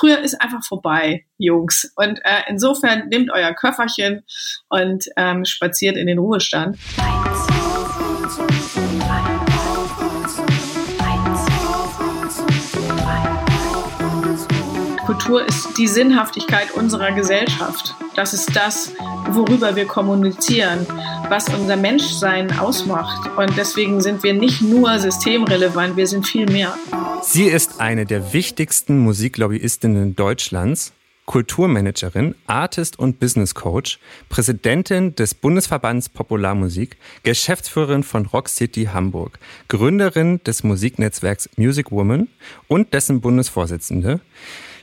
früher ist einfach vorbei, Jungs. Und äh, insofern nehmt euer Köfferchen und ähm, spaziert in den Ruhestand. Kultur ist die Sinnhaftigkeit unserer Gesellschaft. Das ist das, worüber wir kommunizieren, was unser Menschsein ausmacht. Und deswegen sind wir nicht nur systemrelevant, wir sind viel mehr. Sie ist eine der wichtigsten Musiklobbyisten Deutschlands. Kulturmanagerin, Artist und Business Coach, Präsidentin des Bundesverbands Popularmusik, Geschäftsführerin von Rock City Hamburg, Gründerin des Musiknetzwerks Music Woman und dessen Bundesvorsitzende,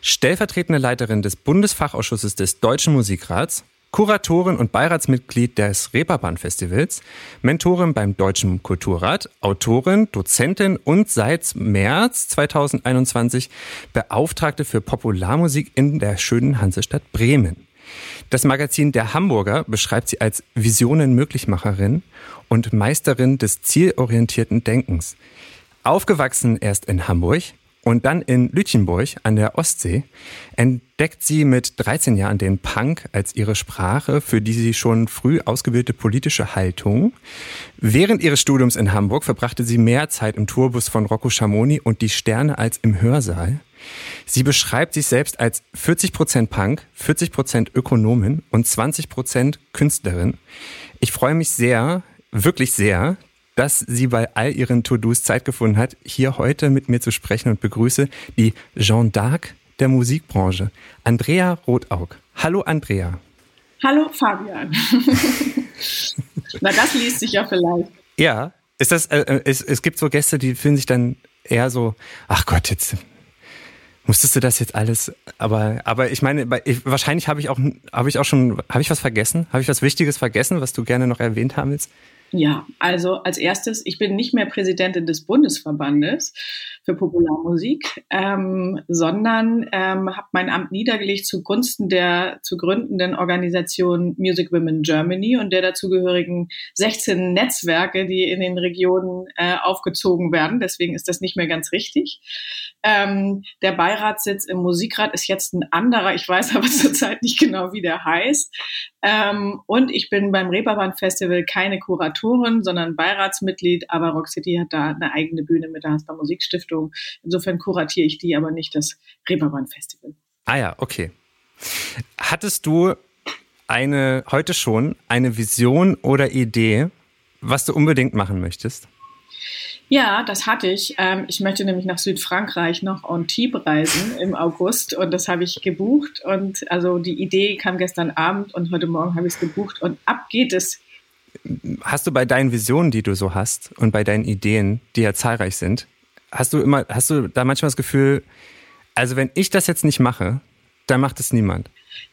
stellvertretende Leiterin des Bundesfachausschusses des Deutschen Musikrats, Kuratorin und Beiratsmitglied des Reeperbahn-Festivals, Mentorin beim Deutschen Kulturrat, Autorin, Dozentin und seit März 2021 Beauftragte für Popularmusik in der schönen Hansestadt Bremen. Das Magazin Der Hamburger beschreibt sie als Visionen-Möglichmacherin und Meisterin des zielorientierten Denkens. Aufgewachsen erst in Hamburg, und dann in Lütjenburg an der Ostsee entdeckt sie mit 13 Jahren den Punk als ihre Sprache, für die sie schon früh ausgebildete politische Haltung. Während ihres Studiums in Hamburg verbrachte sie mehr Zeit im Tourbus von Rocco Schamoni und die Sterne als im Hörsaal. Sie beschreibt sich selbst als 40% Punk, 40% Ökonomin und 20% Künstlerin. Ich freue mich sehr, wirklich sehr, dass sie bei all ihren To-Dos Zeit gefunden hat, hier heute mit mir zu sprechen und begrüße die Jean d'Arc der Musikbranche, Andrea Rotaug. Hallo Andrea. Hallo Fabian. Na, das liest sich ja vielleicht. Ja, ist das, äh, äh, es, es gibt so Gäste, die fühlen sich dann eher so, ach Gott, jetzt musstest du das jetzt alles, aber, aber ich meine, ich, wahrscheinlich habe ich auch, habe ich auch schon, habe ich was vergessen? Habe ich was Wichtiges vergessen, was du gerne noch erwähnt haben willst? Ja, also als erstes, ich bin nicht mehr Präsidentin des Bundesverbandes für Popularmusik, ähm, sondern ähm, habe mein Amt niedergelegt zugunsten der zu gründenden Organisation Music Women Germany und der dazugehörigen 16 Netzwerke, die in den Regionen äh, aufgezogen werden. Deswegen ist das nicht mehr ganz richtig. Ähm, der Beiratssitz im Musikrat ist jetzt ein anderer. Ich weiß aber zurzeit nicht genau, wie der heißt. Ähm, und ich bin beim Reeperbahn Festival keine Kuratorin, sondern Beiratsmitglied. Aber Rock City hat da eine eigene Bühne mit der Hasper Musikstiftung. Insofern kuratiere ich die, aber nicht das Reeperbahn Festival. Ah ja, okay. Hattest du eine, heute schon, eine Vision oder Idee, was du unbedingt machen möchtest? Ja, das hatte ich. Ähm, ich möchte nämlich nach Südfrankreich noch Antibes reisen im August und das habe ich gebucht. Und also die Idee kam gestern Abend und heute Morgen habe ich es gebucht und ab geht es. Hast du bei deinen Visionen, die du so hast und bei deinen Ideen, die ja zahlreich sind, hast du immer, hast du da manchmal das Gefühl, also wenn ich das jetzt nicht mache, dann macht es niemand?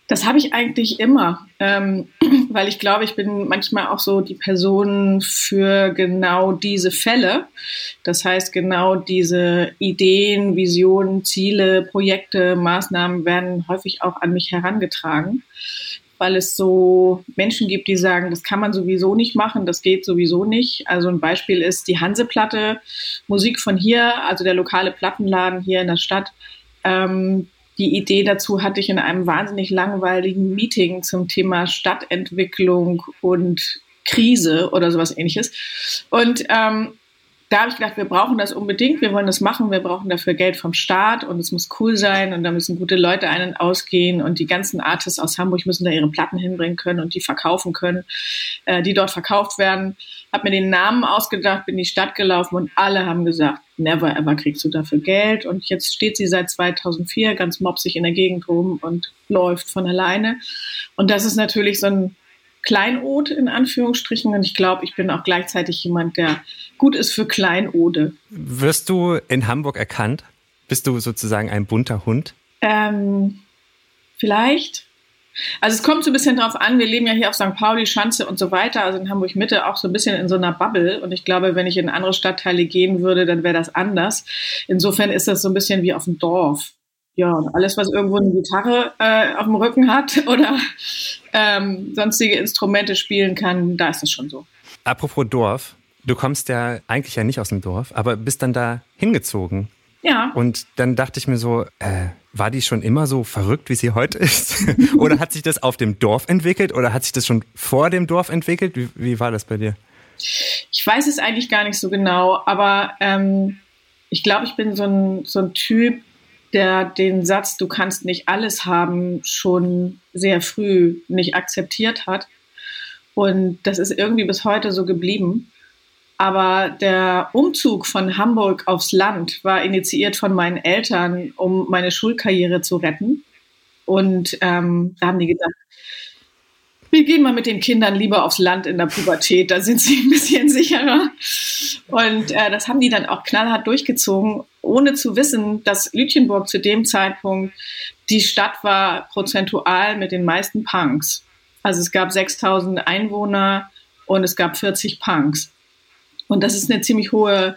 Das habe ich eigentlich immer, ähm, weil ich glaube, ich bin manchmal auch so die Person für genau diese Fälle. Das heißt, genau diese Ideen, Visionen, Ziele, Projekte, Maßnahmen werden häufig auch an mich herangetragen, weil es so Menschen gibt, die sagen, das kann man sowieso nicht machen, das geht sowieso nicht. Also ein Beispiel ist die Hanseplatte, Musik von hier, also der lokale Plattenladen hier in der Stadt. Ähm, die Idee dazu hatte ich in einem wahnsinnig langweiligen Meeting zum Thema Stadtentwicklung und Krise oder sowas ähnliches. Und ähm, da habe ich gedacht, wir brauchen das unbedingt, wir wollen das machen, wir brauchen dafür Geld vom Staat und es muss cool sein und da müssen gute Leute ein- und ausgehen und die ganzen Artists aus Hamburg müssen da ihre Platten hinbringen können und die verkaufen können, äh, die dort verkauft werden. Habe mir den Namen ausgedacht, bin in die Stadt gelaufen und alle haben gesagt, never ever kriegst du dafür Geld und jetzt steht sie seit 2004 ganz mopsig in der Gegend rum und läuft von alleine und das ist natürlich so ein Kleinod in Anführungsstrichen und ich glaube, ich bin auch gleichzeitig jemand, der gut ist für Kleinode. Wirst du in Hamburg erkannt? Bist du sozusagen ein bunter Hund? Ähm, vielleicht. Also es kommt so ein bisschen drauf an, wir leben ja hier auf St. Pauli, Schanze und so weiter, also in Hamburg Mitte auch so ein bisschen in so einer Bubble und ich glaube, wenn ich in andere Stadtteile gehen würde, dann wäre das anders. Insofern ist das so ein bisschen wie auf dem Dorf ja, alles, was irgendwo eine Gitarre äh, auf dem Rücken hat oder ähm, sonstige Instrumente spielen kann, da ist es schon so. Apropos Dorf, du kommst ja eigentlich ja nicht aus dem Dorf, aber bist dann da hingezogen. Ja. Und dann dachte ich mir so, äh, war die schon immer so verrückt, wie sie heute ist? oder hat sich das auf dem Dorf entwickelt oder hat sich das schon vor dem Dorf entwickelt? Wie, wie war das bei dir? Ich weiß es eigentlich gar nicht so genau, aber ähm, ich glaube, ich bin so ein, so ein Typ, der den Satz, du kannst nicht alles haben, schon sehr früh nicht akzeptiert hat. Und das ist irgendwie bis heute so geblieben. Aber der Umzug von Hamburg aufs Land war initiiert von meinen Eltern, um meine Schulkarriere zu retten. Und ähm, da haben die gedacht, wir gehen mal mit den Kindern lieber aufs Land in der Pubertät, da sind sie ein bisschen sicherer. Und äh, das haben die dann auch knallhart durchgezogen, ohne zu wissen, dass Lütjenburg zu dem Zeitpunkt die Stadt war prozentual mit den meisten Punks. Also es gab 6000 Einwohner und es gab 40 Punks. Und das ist eine ziemlich hohe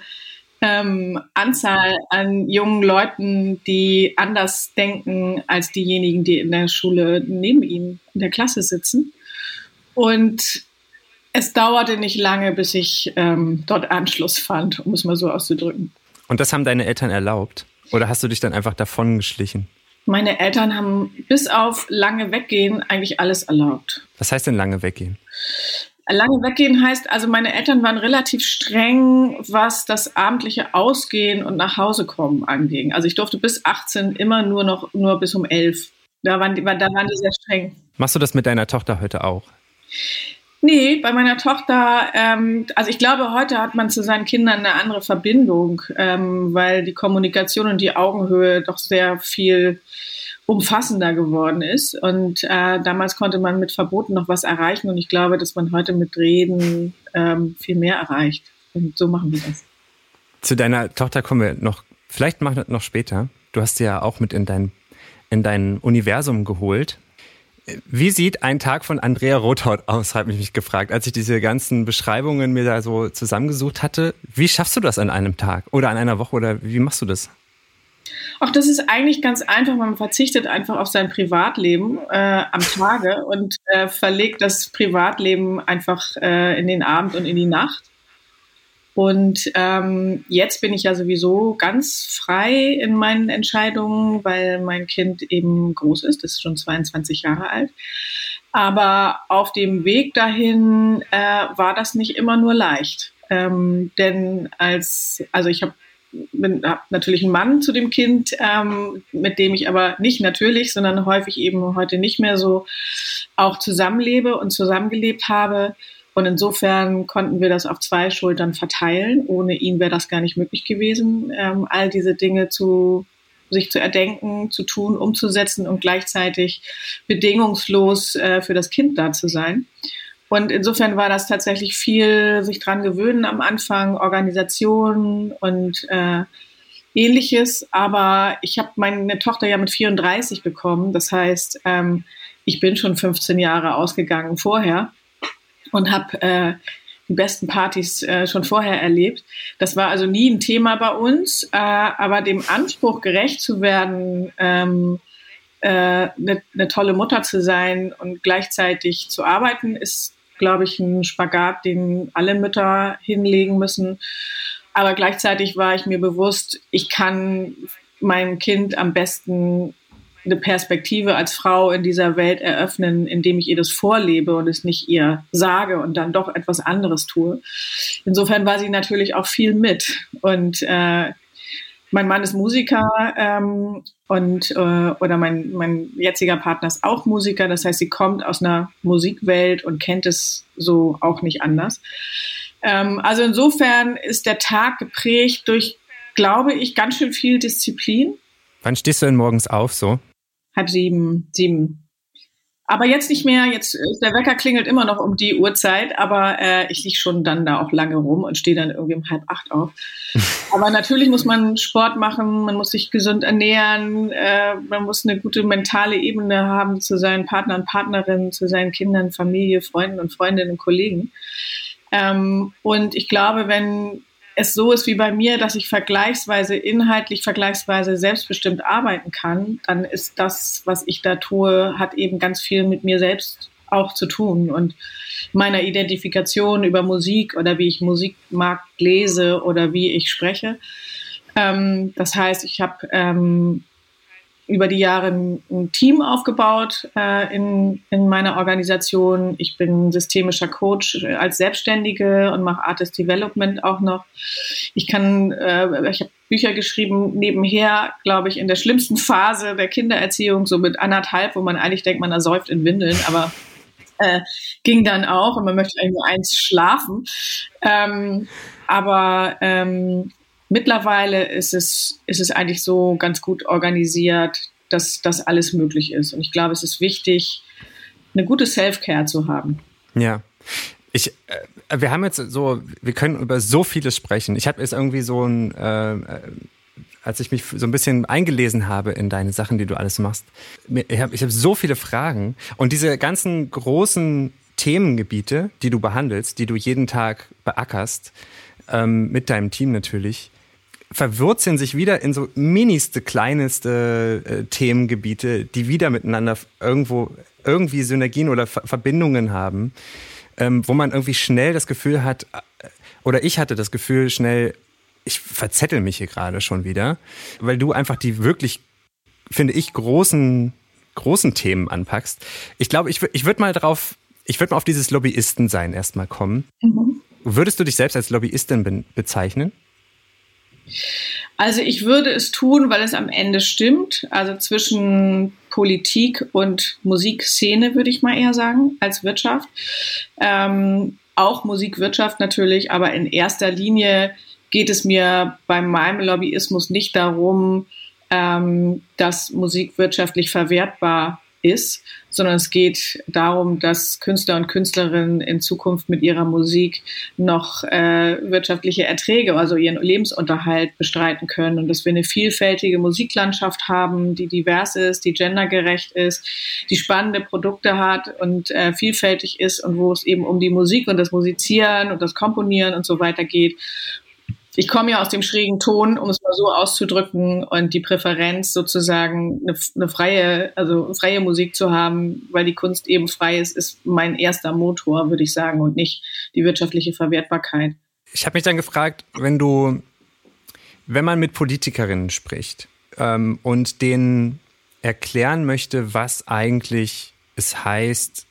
ähm, Anzahl an jungen Leuten, die anders denken als diejenigen, die in der Schule neben ihnen in der Klasse sitzen. Und es dauerte nicht lange, bis ich ähm, dort Anschluss fand, um es mal so auszudrücken. Und das haben deine Eltern erlaubt? Oder hast du dich dann einfach davon geschlichen? Meine Eltern haben bis auf lange weggehen eigentlich alles erlaubt. Was heißt denn lange weggehen? Lange weggehen heißt, also meine Eltern waren relativ streng, was das abendliche Ausgehen und nach Hause kommen anging. Also ich durfte bis 18 immer nur noch nur bis um 11. Da waren die, da waren die sehr streng. Machst du das mit deiner Tochter heute auch? Nee, bei meiner Tochter, ähm, also ich glaube, heute hat man zu seinen Kindern eine andere Verbindung, ähm, weil die Kommunikation und die Augenhöhe doch sehr viel umfassender geworden ist. Und äh, damals konnte man mit Verboten noch was erreichen und ich glaube, dass man heute mit Reden ähm, viel mehr erreicht. Und so machen wir das. Zu deiner Tochter kommen wir noch, vielleicht noch später. Du hast sie ja auch mit in dein, in dein Universum geholt. Wie sieht ein Tag von Andrea Rothaut aus, habe ich mich gefragt, als ich diese ganzen Beschreibungen mir da so zusammengesucht hatte. Wie schaffst du das an einem Tag oder an einer Woche oder wie machst du das? Ach, das ist eigentlich ganz einfach. Man verzichtet einfach auf sein Privatleben äh, am Tage und äh, verlegt das Privatleben einfach äh, in den Abend und in die Nacht. Und ähm, jetzt bin ich ja sowieso ganz frei in meinen Entscheidungen, weil mein Kind eben groß ist, das ist schon 22 Jahre alt. Aber auf dem Weg dahin äh, war das nicht immer nur leicht. Ähm, denn als, also ich habe hab natürlich einen Mann zu dem Kind, ähm, mit dem ich aber nicht natürlich, sondern häufig eben heute nicht mehr so auch zusammenlebe und zusammengelebt habe. Und insofern konnten wir das auf zwei Schultern verteilen. Ohne ihn wäre das gar nicht möglich gewesen, ähm, all diese Dinge zu sich zu erdenken, zu tun, umzusetzen und gleichzeitig bedingungslos äh, für das Kind da zu sein. Und insofern war das tatsächlich viel sich dran gewöhnen am Anfang, Organisation und äh, ähnliches. Aber ich habe meine Tochter ja mit 34 bekommen. Das heißt, ähm, ich bin schon 15 Jahre ausgegangen vorher und habe äh, die besten Partys äh, schon vorher erlebt. Das war also nie ein Thema bei uns, äh, aber dem Anspruch gerecht zu werden, ähm, eine äh, ne tolle Mutter zu sein und gleichzeitig zu arbeiten, ist, glaube ich, ein Spagat, den alle Mütter hinlegen müssen. Aber gleichzeitig war ich mir bewusst, ich kann meinem Kind am besten eine Perspektive als Frau in dieser Welt eröffnen, indem ich ihr das vorlebe und es nicht ihr sage und dann doch etwas anderes tue. Insofern war sie natürlich auch viel mit. Und äh, mein Mann ist Musiker ähm, und äh, oder mein, mein jetziger Partner ist auch Musiker. Das heißt, sie kommt aus einer Musikwelt und kennt es so auch nicht anders. Ähm, also insofern ist der Tag geprägt durch, glaube ich, ganz schön viel Disziplin. Wann stehst du denn morgens auf so? Halb sieben, sieben. Aber jetzt nicht mehr, jetzt äh, der Wecker klingelt immer noch um die Uhrzeit, aber äh, ich liege schon dann da auch lange rum und stehe dann irgendwie um halb acht auf. aber natürlich muss man Sport machen, man muss sich gesund ernähren, äh, man muss eine gute mentale Ebene haben zu seinen Partnern Partnerinnen, zu seinen Kindern, Familie, Freunden und Freundinnen und Kollegen. Ähm, und ich glaube, wenn es so ist wie bei mir, dass ich vergleichsweise inhaltlich, vergleichsweise selbstbestimmt arbeiten kann, dann ist das, was ich da tue, hat eben ganz viel mit mir selbst auch zu tun und meiner Identifikation über Musik oder wie ich Musik mag, lese oder wie ich spreche. Ähm, das heißt, ich habe ähm, über die Jahre ein, Team aufgebaut äh, in, in meiner Organisation. Ich bin systemischer Coach als Selbstständige und mache Artist Development auch noch. Ich kann, äh, ich habe Bücher geschrieben nebenher, glaube ich, in der schlimmsten Phase der Kindererziehung, so mit anderthalb, wo man eigentlich denkt, man ersäuft in Windeln, aber äh, ging dann auch und man möchte eigentlich nur eins schlafen. Ähm, aber ähm, mittlerweile ist es, ist es eigentlich so ganz gut organisiert, dass das alles möglich ist. Und ich glaube, es ist wichtig, eine gute Self-Care zu haben. Ja. Ich, äh, wir haben jetzt so, wir können über so vieles sprechen. Ich habe jetzt irgendwie so ein, äh, äh, als ich mich so ein bisschen eingelesen habe in deine Sachen, die du alles machst, ich habe ich hab so viele Fragen und diese ganzen großen Themengebiete, die du behandelst, die du jeden Tag beackerst, ähm, mit deinem Team natürlich, verwurzeln sich wieder in so ministe, kleineste äh, Themengebiete, die wieder miteinander irgendwo irgendwie Synergien oder Ver Verbindungen haben, ähm, wo man irgendwie schnell das Gefühl hat, äh, oder ich hatte das Gefühl schnell, ich verzettel mich hier gerade schon wieder, weil du einfach die wirklich, finde ich, großen, großen Themen anpackst. Ich glaube, ich, ich würde mal drauf, ich würde mal auf dieses Lobbyisten sein erstmal kommen. Mhm. Würdest du dich selbst als Lobbyistin be bezeichnen? Also ich würde es tun, weil es am Ende stimmt. Also zwischen Politik und Musikszene würde ich mal eher sagen, als Wirtschaft. Ähm, auch Musikwirtschaft natürlich, aber in erster Linie geht es mir bei meinem Lobbyismus nicht darum, ähm, dass Musik wirtschaftlich verwertbar ist, sondern es geht darum, dass Künstler und Künstlerinnen in Zukunft mit ihrer Musik noch äh, wirtschaftliche Erträge, also ihren Lebensunterhalt bestreiten können und dass wir eine vielfältige Musiklandschaft haben, die divers ist, die gendergerecht ist, die spannende Produkte hat und äh, vielfältig ist und wo es eben um die Musik und das Musizieren und das Komponieren und so weiter geht ich komme ja aus dem schrägen Ton, um es mal so auszudrücken, und die Präferenz sozusagen eine, eine, freie, also freie Musik zu haben, weil die Kunst eben frei ist, ist mein erster Motor, würde ich sagen, und nicht die wirtschaftliche Verwertbarkeit. Ich habe mich dann gefragt, wenn du, wenn man mit Politikerinnen spricht ähm, und denen erklären möchte, was eigentlich es heißt,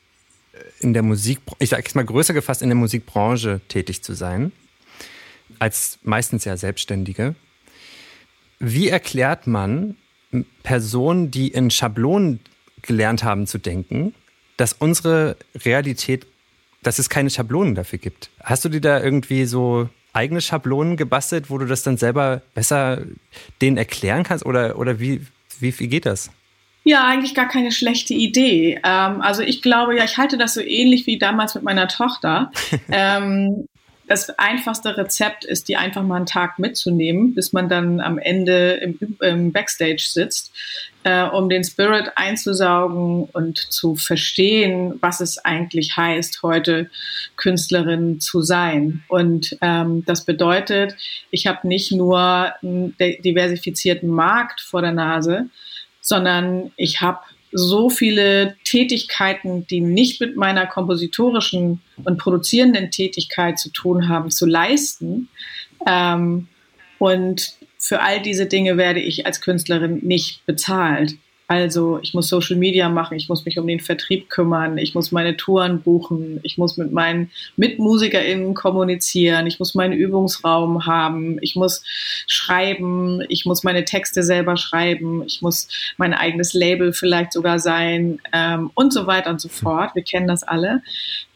in der Musik, ich sage mal größer gefasst, in der Musikbranche tätig zu sein als meistens ja Selbstständige. Wie erklärt man Personen, die in Schablonen gelernt haben zu denken, dass unsere Realität, dass es keine Schablonen dafür gibt? Hast du dir da irgendwie so eigene Schablonen gebastelt, wo du das dann selber besser denen erklären kannst? Oder, oder wie, wie, wie geht das? Ja, eigentlich gar keine schlechte Idee. Ähm, also ich glaube ja, ich halte das so ähnlich wie damals mit meiner Tochter. ähm, das einfachste Rezept ist, die einfach mal einen Tag mitzunehmen, bis man dann am Ende im, im Backstage sitzt, äh, um den Spirit einzusaugen und zu verstehen, was es eigentlich heißt, heute Künstlerin zu sein. Und ähm, das bedeutet, ich habe nicht nur einen diversifizierten Markt vor der Nase, sondern ich habe so viele Tätigkeiten, die nicht mit meiner kompositorischen und produzierenden Tätigkeit zu tun haben, zu leisten. Ähm, und für all diese Dinge werde ich als Künstlerin nicht bezahlt. Also ich muss Social Media machen, ich muss mich um den Vertrieb kümmern, ich muss meine Touren buchen, ich muss mit meinen MitmusikerInnen kommunizieren, ich muss meinen Übungsraum haben, ich muss schreiben, ich muss meine Texte selber schreiben, ich muss mein eigenes Label vielleicht sogar sein ähm, und so weiter und so fort. Wir kennen das alle.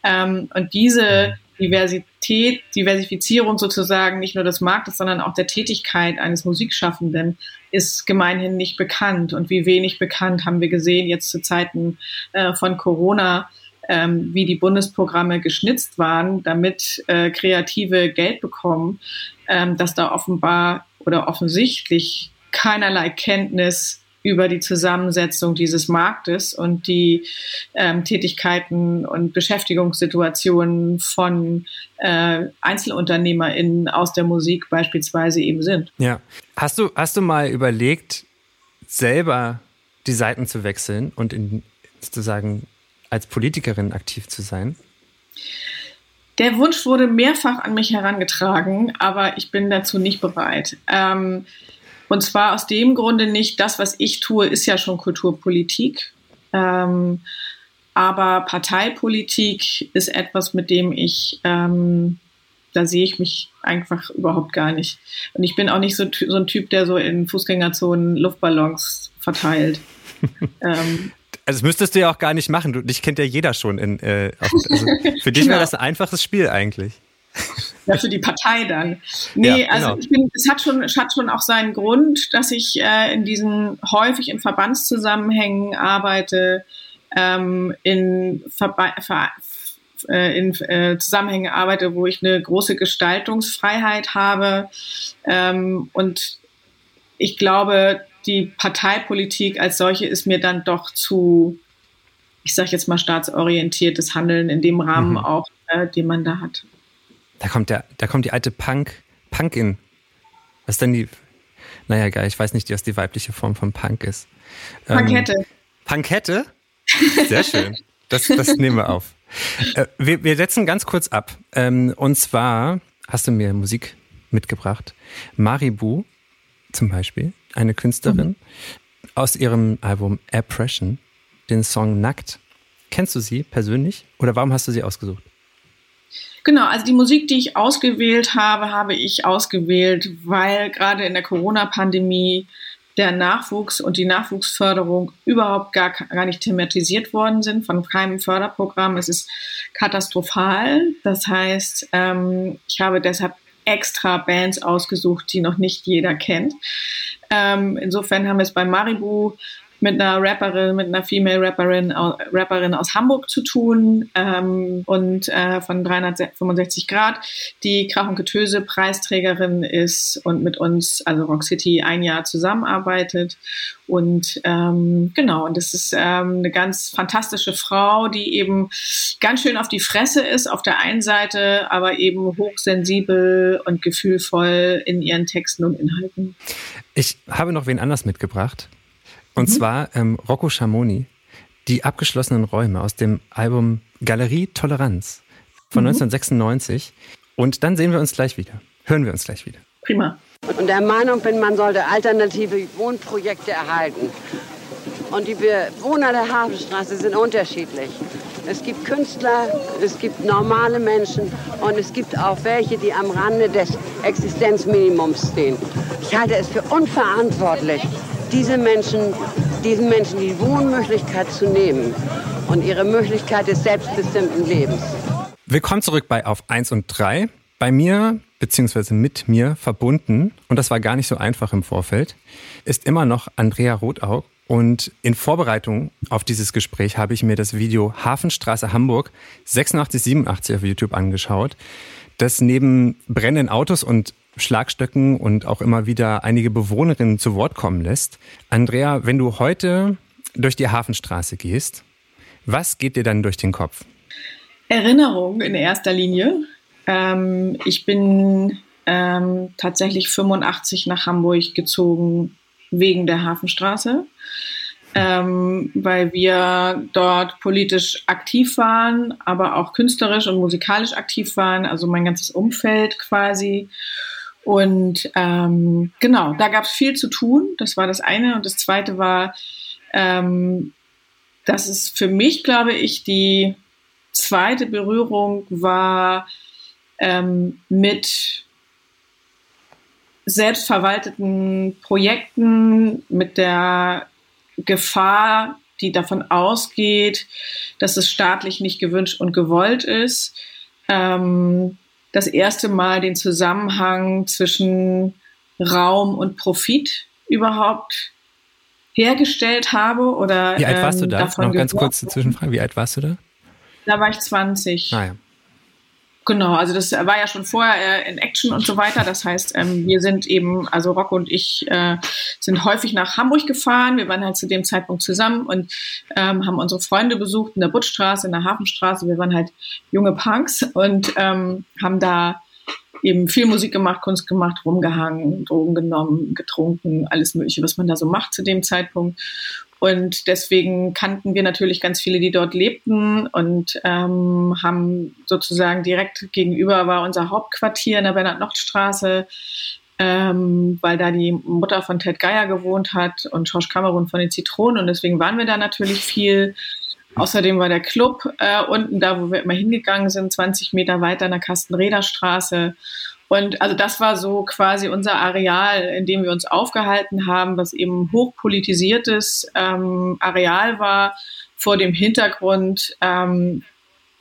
Ähm, und diese Diversität, Diversifizierung sozusagen nicht nur des Marktes, sondern auch der Tätigkeit eines Musikschaffenden ist gemeinhin nicht bekannt. Und wie wenig bekannt haben wir gesehen jetzt zu Zeiten äh, von Corona, ähm, wie die Bundesprogramme geschnitzt waren, damit äh, Kreative Geld bekommen, ähm, dass da offenbar oder offensichtlich keinerlei Kenntnis über die Zusammensetzung dieses Marktes und die ähm, Tätigkeiten und Beschäftigungssituationen von äh, EinzelunternehmerInnen aus der Musik beispielsweise eben sind. Ja. Hast du, hast du mal überlegt, selber die Seiten zu wechseln und in, sozusagen als Politikerin aktiv zu sein? Der Wunsch wurde mehrfach an mich herangetragen, aber ich bin dazu nicht bereit. Ähm, und zwar aus dem Grunde nicht, das, was ich tue, ist ja schon Kulturpolitik. Ähm, aber Parteipolitik ist etwas, mit dem ich, ähm, da sehe ich mich einfach überhaupt gar nicht. Und ich bin auch nicht so, so ein Typ, der so in Fußgängerzonen Luftballons verteilt. ähm, also das müsstest du ja auch gar nicht machen. Du, dich kennt ja jeder schon. In, äh, auf, also für dich genau. wäre das ein einfaches Spiel eigentlich. Ja, für die Partei dann. Nee, ja, also genau. ich bin, es hat schon, es hat schon auch seinen Grund, dass ich äh, in diesen häufig in Verbandszusammenhängen arbeite, ähm, in, Verba Ver äh, in äh, Zusammenhängen arbeite, wo ich eine große Gestaltungsfreiheit habe. Ähm, und ich glaube, die Parteipolitik als solche ist mir dann doch zu, ich sage jetzt mal, staatsorientiertes Handeln in dem Rahmen mhm. auch, äh, den man da hat. Da kommt der, da kommt die alte Punk, Punkin. Was ist denn die? Naja, geil, ich weiß nicht, was die weibliche Form von Punk ist. Punkette. Ähm, Punkette? Sehr schön. Das, das nehmen wir auf. Äh, wir, wir setzen ganz kurz ab. Ähm, und zwar hast du mir Musik mitgebracht. Maribu zum Beispiel, eine Künstlerin, mhm. aus ihrem Album Oppression, den Song Nackt. Kennst du sie persönlich oder warum hast du sie ausgesucht? Genau, also die Musik, die ich ausgewählt habe, habe ich ausgewählt, weil gerade in der Corona-Pandemie der Nachwuchs und die Nachwuchsförderung überhaupt gar, gar nicht thematisiert worden sind von keinem Förderprogramm. Es ist katastrophal. Das heißt, ähm, ich habe deshalb extra Bands ausgesucht, die noch nicht jeder kennt. Ähm, insofern haben wir es bei Maribu mit einer Rapperin, mit einer Female Rapperin, Rapperin aus Hamburg zu tun ähm, und äh, von 365 Grad, die Krach und Getöse Preisträgerin ist und mit uns, also Rock City, ein Jahr zusammenarbeitet. Und ähm, genau, und das ist ähm, eine ganz fantastische Frau, die eben ganz schön auf die Fresse ist auf der einen Seite, aber eben hochsensibel und gefühlvoll in ihren Texten und Inhalten. Ich habe noch wen anders mitgebracht. Und mhm. zwar ähm, Rocco Schamoni, die abgeschlossenen Räume aus dem Album Galerie Toleranz von mhm. 1996. Und dann sehen wir uns gleich wieder. Hören wir uns gleich wieder. Prima. Und der Meinung bin, man sollte alternative Wohnprojekte erhalten. Und die Bewohner der Hafenstraße sind unterschiedlich. Es gibt Künstler, es gibt normale Menschen und es gibt auch welche, die am Rande des Existenzminimums stehen. Ich halte es für unverantwortlich, diese Menschen, diesen Menschen die Wohnmöglichkeit zu nehmen und ihre Möglichkeit des selbstbestimmten Lebens. Willkommen zurück bei Auf 1 und 3. Bei mir, beziehungsweise mit mir verbunden, und das war gar nicht so einfach im Vorfeld, ist immer noch Andrea Rothaug. Und in Vorbereitung auf dieses Gespräch habe ich mir das Video Hafenstraße Hamburg 86, 87 auf YouTube angeschaut, das neben brennenden Autos und Schlagstöcken und auch immer wieder einige Bewohnerinnen zu Wort kommen lässt. Andrea, wenn du heute durch die Hafenstraße gehst, was geht dir dann durch den Kopf? Erinnerung in erster Linie. Ähm, ich bin ähm, tatsächlich 85 nach Hamburg gezogen wegen der Hafenstraße, ähm, weil wir dort politisch aktiv waren, aber auch künstlerisch und musikalisch aktiv waren, also mein ganzes Umfeld quasi. Und ähm, genau, da gab es viel zu tun. Das war das eine. Und das zweite war, ähm, dass es für mich, glaube ich, die zweite Berührung war ähm, mit selbstverwalteten Projekten, mit der Gefahr, die davon ausgeht, dass es staatlich nicht gewünscht und gewollt ist. Ähm, das erste Mal den Zusammenhang zwischen Raum und Profit überhaupt hergestellt habe oder Wie alt warst du ähm, da? Noch ganz kurze Zwischenfrage. Wie alt warst du da? Da war ich 20. Ah, ja. Genau, also das war ja schon vorher äh, in Action und so weiter. Das heißt, ähm, wir sind eben, also Rocco und ich äh, sind häufig nach Hamburg gefahren. Wir waren halt zu dem Zeitpunkt zusammen und ähm, haben unsere Freunde besucht in der Buttstraße, in der Hafenstraße. Wir waren halt junge Punks und ähm, haben da eben viel Musik gemacht, Kunst gemacht, rumgehangen, Drogen genommen, getrunken, alles Mögliche, was man da so macht zu dem Zeitpunkt. Und deswegen kannten wir natürlich ganz viele, die dort lebten und ähm, haben sozusagen direkt gegenüber war unser Hauptquartier in der Bernhard-Nocht-Straße, ähm, weil da die Mutter von Ted Geier gewohnt hat und Schorsch Kamerun von den Zitronen. Und deswegen waren wir da natürlich viel. Außerdem war der Club äh, unten da, wo wir immer hingegangen sind, 20 Meter weiter in der Kastenrederstraße. Und also das war so quasi unser Areal, in dem wir uns aufgehalten haben, was eben hochpolitisiertes ähm, Areal war, vor dem Hintergrund ähm,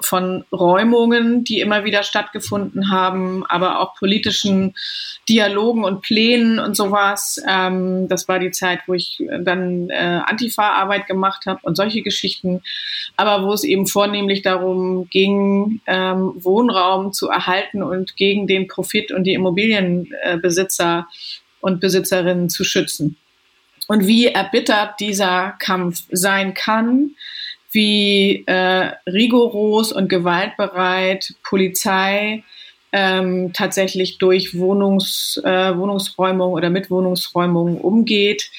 von Räumungen, die immer wieder stattgefunden haben, aber auch politischen Dialogen und Plänen und sowas. Ähm, das war die Zeit, wo ich dann äh, Antifa-Arbeit gemacht habe und solche Geschichten, aber wo es eben vornehmlich darum ging, ähm, Wohnraum zu erhalten und gegen den Profit und die Immobilienbesitzer und Besitzerinnen zu schützen. Und wie erbittert dieser Kampf sein kann, wie äh, rigoros und gewaltbereit Polizei ähm, tatsächlich durch Wohnungs, äh, Wohnungsräumung oder Mitwohnungsräumung umgeht,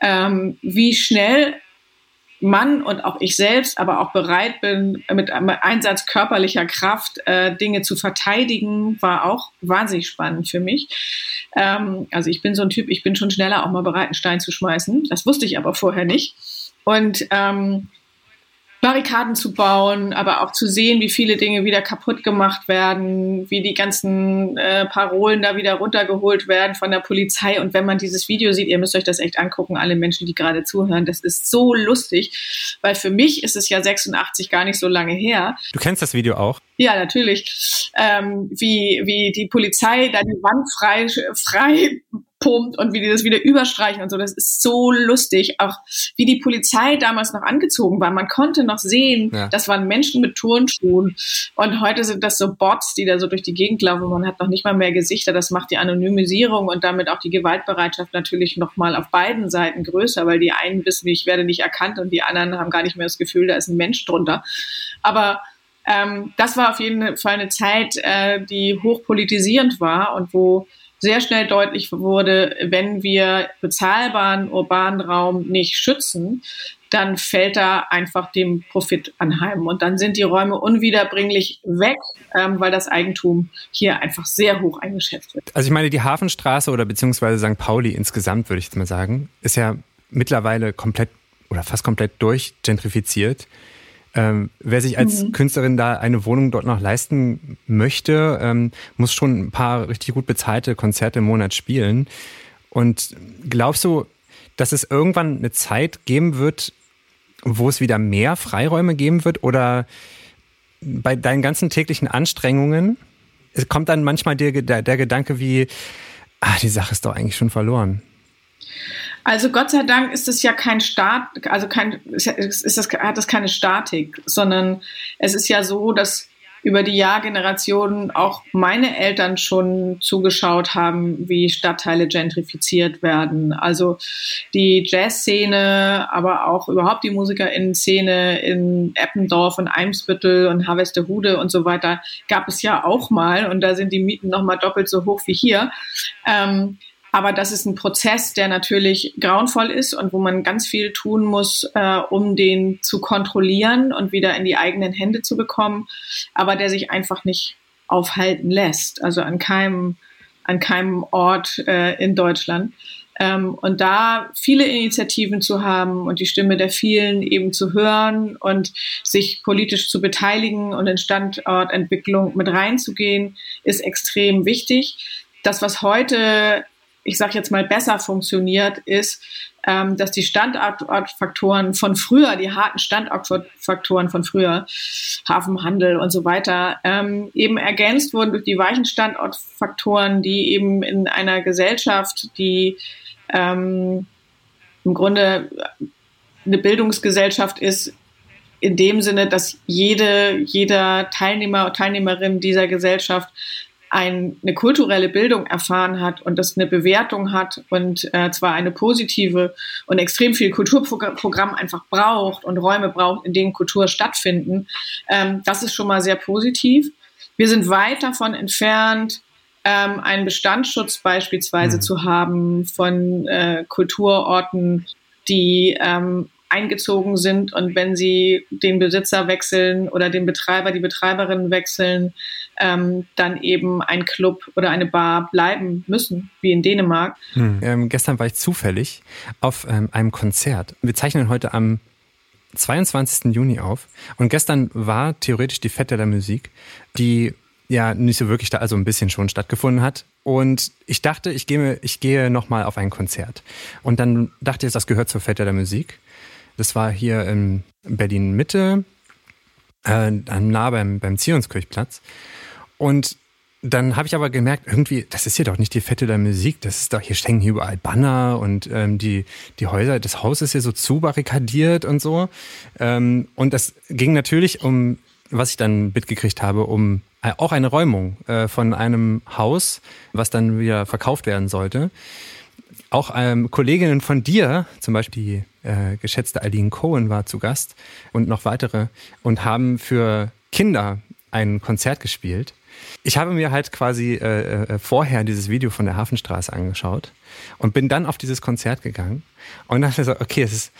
ähm, wie schnell man und auch ich selbst aber auch bereit bin, mit Einsatz körperlicher Kraft äh, Dinge zu verteidigen, war auch wahnsinnig spannend für mich. Ähm, also ich bin so ein Typ, ich bin schon schneller auch mal bereit, einen Stein zu schmeißen. Das wusste ich aber vorher nicht. Und ähm, Barrikaden zu bauen, aber auch zu sehen, wie viele Dinge wieder kaputt gemacht werden, wie die ganzen äh, Parolen da wieder runtergeholt werden von der Polizei. Und wenn man dieses Video sieht, ihr müsst euch das echt angucken, alle Menschen, die gerade zuhören, das ist so lustig, weil für mich ist es ja 86 gar nicht so lange her. Du kennst das Video auch? Ja, natürlich. Ähm, wie, wie die Polizei da die Wand frei, frei pumpt und wie die das wieder überstreichen und so. Das ist so lustig. Auch wie die Polizei damals noch angezogen war. Man konnte noch sehen, ja. das waren Menschen mit Turnschuhen. Und heute sind das so Bots, die da so durch die Gegend laufen. Man hat noch nicht mal mehr Gesichter. Das macht die Anonymisierung und damit auch die Gewaltbereitschaft natürlich nochmal auf beiden Seiten größer, weil die einen wissen, ich werde nicht erkannt und die anderen haben gar nicht mehr das Gefühl, da ist ein Mensch drunter. Aber ähm, das war auf jeden Fall eine Zeit, äh, die hochpolitisierend war und wo sehr schnell deutlich wurde, wenn wir bezahlbaren urbanen Raum nicht schützen, dann fällt da einfach dem Profit anheim. Und dann sind die Räume unwiederbringlich weg, ähm, weil das Eigentum hier einfach sehr hoch eingeschätzt wird. Also ich meine, die Hafenstraße oder beziehungsweise St. Pauli insgesamt, würde ich jetzt mal sagen, ist ja mittlerweile komplett oder fast komplett durchgentrifiziert. Ähm, wer sich als mhm. Künstlerin da eine Wohnung dort noch leisten möchte, ähm, muss schon ein paar richtig gut bezahlte Konzerte im Monat spielen. Und glaubst du, dass es irgendwann eine Zeit geben wird, wo es wieder mehr Freiräume geben wird? Oder bei deinen ganzen täglichen Anstrengungen kommt dann manchmal der, der, der Gedanke wie, ah, die Sache ist doch eigentlich schon verloren? Also Gott sei Dank ist es ja kein Start, also kein, ist das, hat das keine Statik, sondern es ist ja so, dass über die Jahrgenerationen auch meine Eltern schon zugeschaut haben, wie Stadtteile gentrifiziert werden. Also die Jazzszene, aber auch überhaupt die MusikerInnen-Szene in Eppendorf und Eimsbüttel und Harvestehude und so weiter gab es ja auch mal und da sind die Mieten nochmal doppelt so hoch wie hier. Ähm, aber das ist ein Prozess, der natürlich grauenvoll ist und wo man ganz viel tun muss, äh, um den zu kontrollieren und wieder in die eigenen Hände zu bekommen, aber der sich einfach nicht aufhalten lässt. Also an keinem, an keinem Ort äh, in Deutschland. Ähm, und da viele Initiativen zu haben und die Stimme der vielen eben zu hören und sich politisch zu beteiligen und in Standortentwicklung mit reinzugehen, ist extrem wichtig. Das, was heute ich sage jetzt mal, besser funktioniert, ist, ähm, dass die Standortfaktoren von früher, die harten Standortfaktoren von früher, Hafenhandel und so weiter, ähm, eben ergänzt wurden durch die weichen Standortfaktoren, die eben in einer Gesellschaft, die ähm, im Grunde eine Bildungsgesellschaft ist, in dem Sinne, dass jede, jeder Teilnehmer, Teilnehmerin dieser Gesellschaft ein, eine kulturelle Bildung erfahren hat und das eine Bewertung hat und äh, zwar eine positive und extrem viel Kulturprogramm einfach braucht und Räume braucht, in denen Kultur stattfinden, ähm, das ist schon mal sehr positiv. Wir sind weit davon entfernt, ähm, einen Bestandsschutz beispielsweise mhm. zu haben von äh, Kulturorten, die ähm, eingezogen sind und wenn sie den Besitzer wechseln oder den Betreiber, die Betreiberin wechseln, ähm, dann eben ein Club oder eine Bar bleiben müssen, wie in Dänemark. Hm. Ähm, gestern war ich zufällig auf ähm, einem Konzert. Wir zeichnen heute am 22. Juni auf und gestern war theoretisch die Fette der Musik, die ja nicht so wirklich da, also ein bisschen schon stattgefunden hat. Und ich dachte, ich gehe, ich gehe nochmal auf ein Konzert. Und dann dachte ich, das gehört zur Fette der Musik. Das war hier in Berlin Mitte, äh, nah beim, beim Zionskirchplatz. Und dann habe ich aber gemerkt, irgendwie, das ist hier doch nicht die Fette der Musik, das ist doch, hier stehen hier überall Banner und ähm, die, die Häuser, das Haus ist hier so zubarrikadiert und so. Ähm, und das ging natürlich um, was ich dann mitgekriegt habe, um äh, auch eine Räumung äh, von einem Haus, was dann wieder verkauft werden sollte. Auch ähm, Kolleginnen von dir, zum Beispiel die äh, geschätzte Eileen Cohen war zu Gast und noch weitere und haben für Kinder ein Konzert gespielt ich habe mir halt quasi äh, äh, vorher dieses Video von der Hafenstraße angeschaut und bin dann auf dieses Konzert gegangen und dachte so, okay, es ist,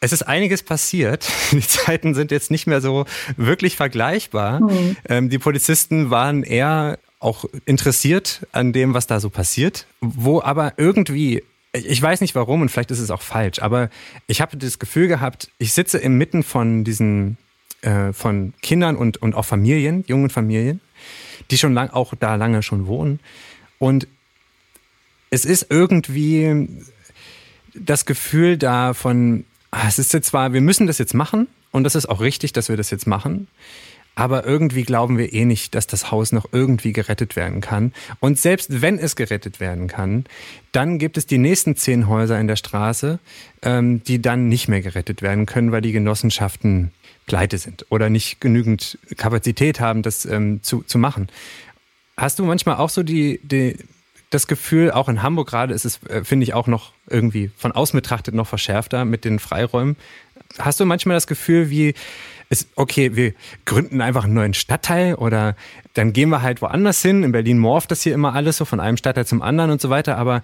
es ist einiges passiert. Die Zeiten sind jetzt nicht mehr so wirklich vergleichbar. Mhm. Ähm, die Polizisten waren eher auch interessiert an dem, was da so passiert, wo aber irgendwie ich weiß nicht warum und vielleicht ist es auch falsch, aber ich habe das Gefühl gehabt, ich sitze inmitten von diesen äh, von Kindern und und auch Familien, jungen Familien die schon lang, auch da lange schon wohnen. Und es ist irgendwie das Gefühl da von, ah, es ist jetzt zwar, wir müssen das jetzt machen und das ist auch richtig, dass wir das jetzt machen. Aber irgendwie glauben wir eh nicht, dass das Haus noch irgendwie gerettet werden kann. Und selbst wenn es gerettet werden kann, dann gibt es die nächsten zehn Häuser in der Straße, ähm, die dann nicht mehr gerettet werden können, weil die Genossenschaften pleite sind oder nicht genügend Kapazität haben, das ähm, zu, zu machen. Hast du manchmal auch so die, die, das Gefühl, auch in Hamburg gerade ist es, äh, finde ich, auch noch irgendwie von außen betrachtet noch verschärfter mit den Freiräumen. Hast du manchmal das Gefühl, wie ist, okay, wir gründen einfach einen neuen Stadtteil oder dann gehen wir halt woanders hin. In Berlin morpht das hier immer alles so von einem Stadtteil zum anderen und so weiter. Aber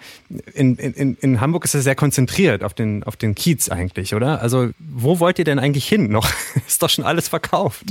in, in, in Hamburg ist es sehr konzentriert auf den, auf den Kiez eigentlich, oder? Also wo wollt ihr denn eigentlich hin noch? ist doch schon alles verkauft.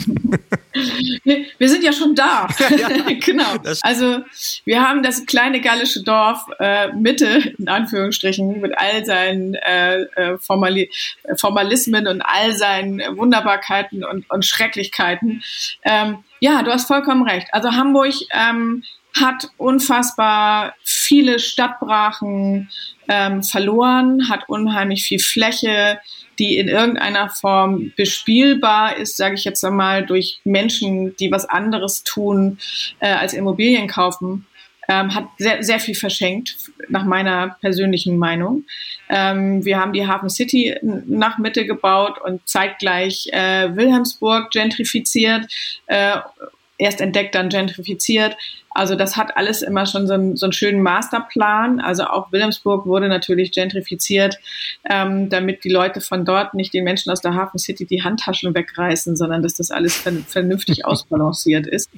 Wir sind ja schon da. Ja, genau. Also wir haben das kleine gallische Dorf äh, Mitte, in Anführungsstrichen, mit all seinen äh, äh Formali Formalismen und all seinen Wunderbarkeiten und, und Schrecklichkeiten. Ähm, ja, du hast vollkommen recht. Also Hamburg ähm, hat unfassbar viele Stadtbrachen ähm, verloren, hat unheimlich viel Fläche, die in irgendeiner Form bespielbar ist, sage ich jetzt einmal, durch Menschen, die was anderes tun äh, als Immobilien kaufen. Ähm, hat sehr, sehr viel verschenkt, nach meiner persönlichen Meinung. Ähm, wir haben die Hafen City nach Mitte gebaut und zeitgleich äh, Wilhelmsburg gentrifiziert, äh, erst entdeckt, dann gentrifiziert. Also das hat alles immer schon so einen, so einen schönen Masterplan. Also auch Wilhelmsburg wurde natürlich gentrifiziert, ähm, damit die Leute von dort nicht den Menschen aus der Hafen City die Handtaschen wegreißen, sondern dass das alles vernünftig ausbalanciert ist.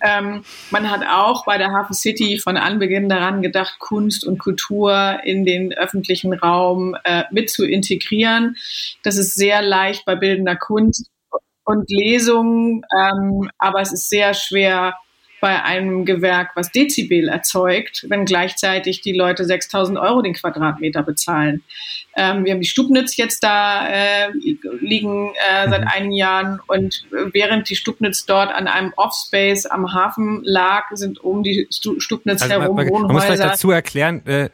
Ähm, man hat auch bei der Hafen City von Anbeginn daran gedacht, Kunst und Kultur in den öffentlichen Raum äh, mit zu integrieren. Das ist sehr leicht bei bildender Kunst und Lesungen, ähm, aber es ist sehr schwer bei einem Gewerk, was Dezibel erzeugt, wenn gleichzeitig die Leute 6000 Euro den Quadratmeter bezahlen. Ähm, wir haben die Stubnitz jetzt da äh, liegen äh, seit mhm. einigen Jahren und während die Stubnitz dort an einem Offspace am Hafen lag, sind um die Stubnitz also, herum man, man, man muss vielleicht dazu erklären, äh,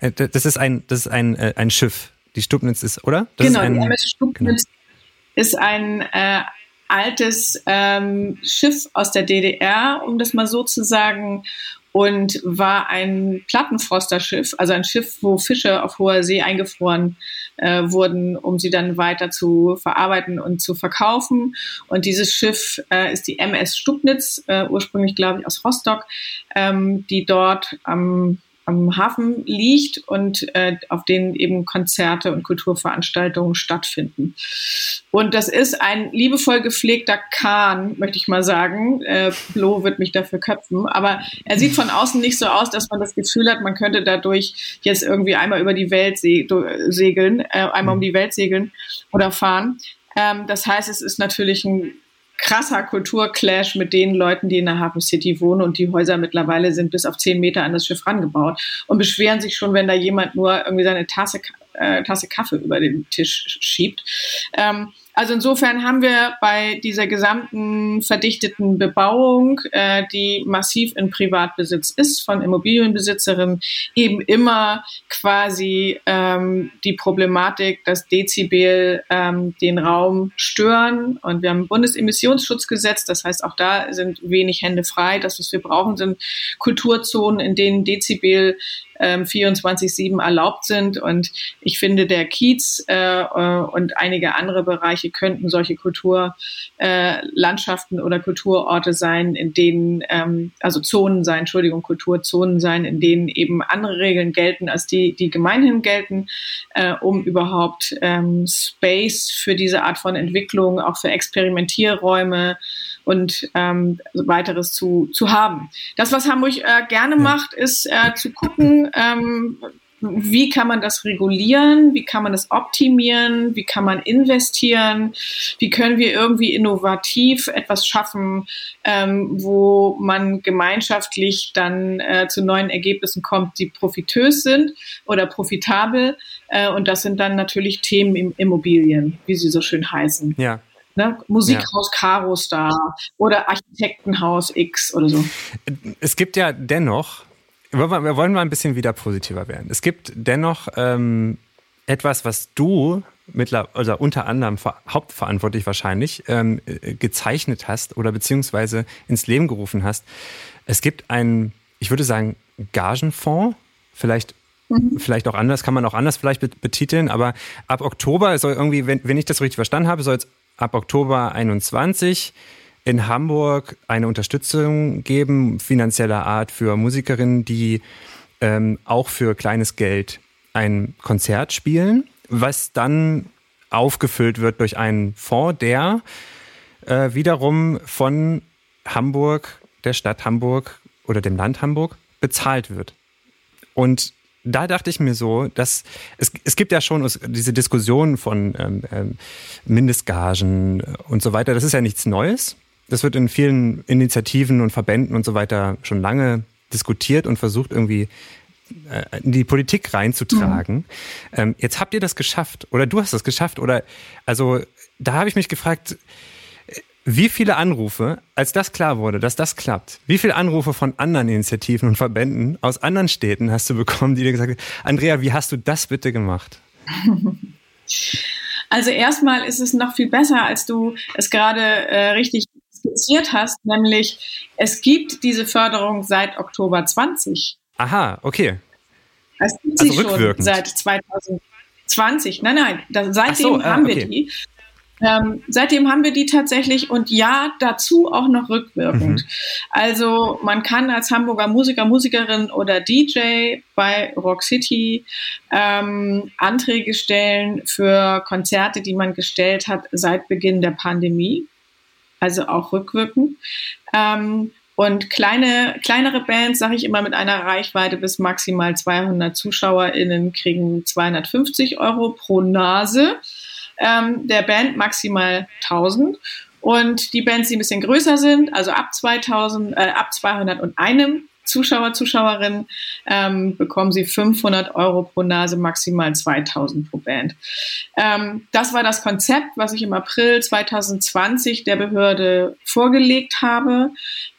äh das ist ein, das ist ein, äh, ein Schiff. Die Stubnitz ist, oder? Das genau, ist ein, die MS Stubnitz genau. ist ein äh, altes ähm, Schiff aus der DDR, um das mal so zu sagen, und war ein Plattenfrosterschiff, also ein Schiff, wo Fische auf hoher See eingefroren äh, wurden, um sie dann weiter zu verarbeiten und zu verkaufen. Und dieses Schiff äh, ist die MS Stubnitz, äh, ursprünglich glaube ich aus Rostock, ähm, die dort am am Hafen liegt und äh, auf denen eben Konzerte und Kulturveranstaltungen stattfinden. Und das ist ein liebevoll gepflegter Kahn, möchte ich mal sagen. Äh, Blo wird mich dafür köpfen, aber er sieht von außen nicht so aus, dass man das Gefühl hat, man könnte dadurch jetzt irgendwie einmal über die Welt se segeln, äh, einmal um die Welt segeln oder fahren. Ähm, das heißt, es ist natürlich ein krasser Kulturclash mit den Leuten, die in der Hafen City wohnen und die Häuser mittlerweile sind bis auf zehn Meter an das Schiff rangebaut und beschweren sich schon, wenn da jemand nur irgendwie seine Tasse, äh, Tasse Kaffee über den Tisch schiebt. Ähm, also insofern haben wir bei dieser gesamten verdichteten Bebauung, äh, die massiv in Privatbesitz ist von Immobilienbesitzerinnen, eben immer quasi ähm, die Problematik, dass Dezibel ähm, den Raum stören. Und wir haben ein Bundesemissionsschutzgesetz, das heißt, auch da sind wenig Hände frei. Das, was wir brauchen, sind Kulturzonen, in denen Dezibel ähm, 24-7 erlaubt sind. Und ich finde, der Kiez äh, äh, und einige andere Bereiche könnten solche Kulturlandschaften äh, oder Kulturorte sein, in denen, ähm, also Zonen sein, Entschuldigung, Kulturzonen sein, in denen eben andere Regeln gelten, als die, die gemeinhin gelten, äh, um überhaupt ähm, Space für diese Art von Entwicklung, auch für Experimentierräume, und ähm, weiteres zu, zu haben. Das, was Hamburg äh, gerne macht, ist äh, zu gucken, ähm, wie kann man das regulieren, wie kann man das optimieren, wie kann man investieren, wie können wir irgendwie innovativ etwas schaffen, ähm, wo man gemeinschaftlich dann äh, zu neuen Ergebnissen kommt, die profitös sind oder profitabel. Äh, und das sind dann natürlich Themen im Immobilien, wie sie so schön heißen. Ja. Ne? Musikhaus ja. Caro Star oder Architektenhaus X oder so. Es gibt ja dennoch wir wollen mal ein bisschen wieder positiver werden. Es gibt dennoch ähm, etwas, was du mittler, also unter anderem hauptverantwortlich wahrscheinlich ähm, äh, gezeichnet hast oder beziehungsweise ins Leben gerufen hast. Es gibt einen, ich würde sagen, Gagenfonds, vielleicht mhm. Vielleicht auch anders, kann man auch anders vielleicht betiteln, aber ab Oktober soll irgendwie, wenn, wenn ich das richtig verstanden habe, soll es ab Oktober 21 in Hamburg eine Unterstützung geben, finanzieller Art für Musikerinnen, die ähm, auch für kleines Geld ein Konzert spielen, was dann aufgefüllt wird durch einen Fonds, der äh, wiederum von Hamburg, der Stadt Hamburg oder dem Land Hamburg bezahlt wird. Und da dachte ich mir so, dass es, es gibt ja schon diese Diskussion von ähm, ähm, Mindestgagen und so weiter. Das ist ja nichts Neues. Das wird in vielen Initiativen und Verbänden und so weiter schon lange diskutiert und versucht irgendwie äh, in die Politik reinzutragen. Mhm. Ähm, jetzt habt ihr das geschafft oder du hast das geschafft oder also da habe ich mich gefragt, wie viele Anrufe, als das klar wurde, dass das klappt, wie viele Anrufe von anderen Initiativen und Verbänden aus anderen Städten hast du bekommen, die dir gesagt haben, Andrea, wie hast du das bitte gemacht? Also erstmal ist es noch viel besser, als du es gerade äh, richtig skizziert hast, nämlich es gibt diese Förderung seit Oktober 20. Aha, okay. Es gibt also sie schon seit 2020. Nein, nein, da, seitdem so, äh, haben wir okay. die. Ähm, seitdem haben wir die tatsächlich und ja, dazu auch noch rückwirkend. Mhm. Also man kann als Hamburger Musiker, Musikerin oder DJ bei Rock City ähm, Anträge stellen für Konzerte, die man gestellt hat seit Beginn der Pandemie also auch rückwirkend. Ähm, und kleine, kleinere Bands, sage ich immer, mit einer Reichweite bis maximal 200 ZuschauerInnen kriegen 250 Euro pro Nase. Ähm, der Band maximal 1000. Und die Bands, die ein bisschen größer sind, also ab 2000, äh, ab 201 Zuschauer, Zuschauerinnen, ähm, bekommen sie 500 Euro pro Nase, maximal 2000 pro Band. Ähm, das war das Konzept, was ich im April 2020 der Behörde vorgelegt habe,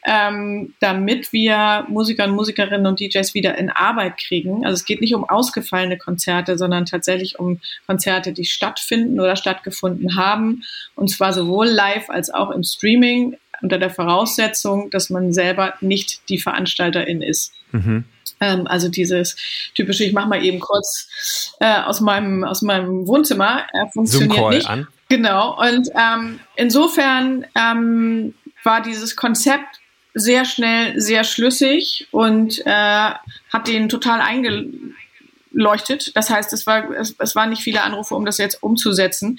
ähm, damit wir Musiker und Musikerinnen und DJs wieder in Arbeit kriegen. Also es geht nicht um ausgefallene Konzerte, sondern tatsächlich um Konzerte, die stattfinden oder stattgefunden haben. Und zwar sowohl live als auch im Streaming unter der Voraussetzung, dass man selber nicht die Veranstalterin ist. Mhm. Ähm, also dieses typische, ich mache mal eben kurz äh, aus meinem aus meinem Wohnzimmer, äh, funktioniert nicht. An. Genau. Und ähm, insofern ähm, war dieses Konzept sehr schnell sehr schlüssig und äh, hat den total eingeleuchtet. Das heißt, es war, es, es waren nicht viele Anrufe, um das jetzt umzusetzen.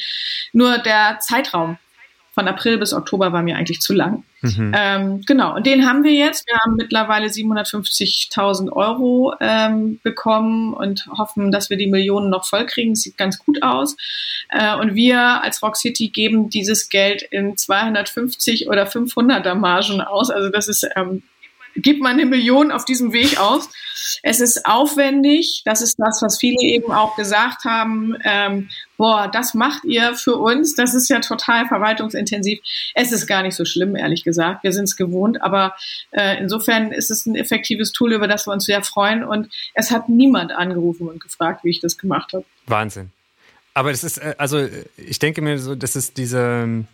Nur der Zeitraum von April bis Oktober war mir eigentlich zu lang. Mhm. Ähm, genau, und den haben wir jetzt. Wir haben mittlerweile 750.000 Euro ähm, bekommen und hoffen, dass wir die Millionen noch vollkriegen. Sieht ganz gut aus. Äh, und wir als Rock City geben dieses Geld in 250 oder 500er Margen aus. Also das ist ähm, gibt man eine Million auf diesem Weg aus. Es ist aufwendig, das ist das, was viele eben auch gesagt haben. Ähm, boah, das macht ihr für uns, das ist ja total verwaltungsintensiv. Es ist gar nicht so schlimm, ehrlich gesagt. Wir sind es gewohnt, aber äh, insofern ist es ein effektives Tool, über das wir uns sehr freuen. Und es hat niemand angerufen und gefragt, wie ich das gemacht habe. Wahnsinn. Aber das ist, äh, also ich denke mir so, das ist diese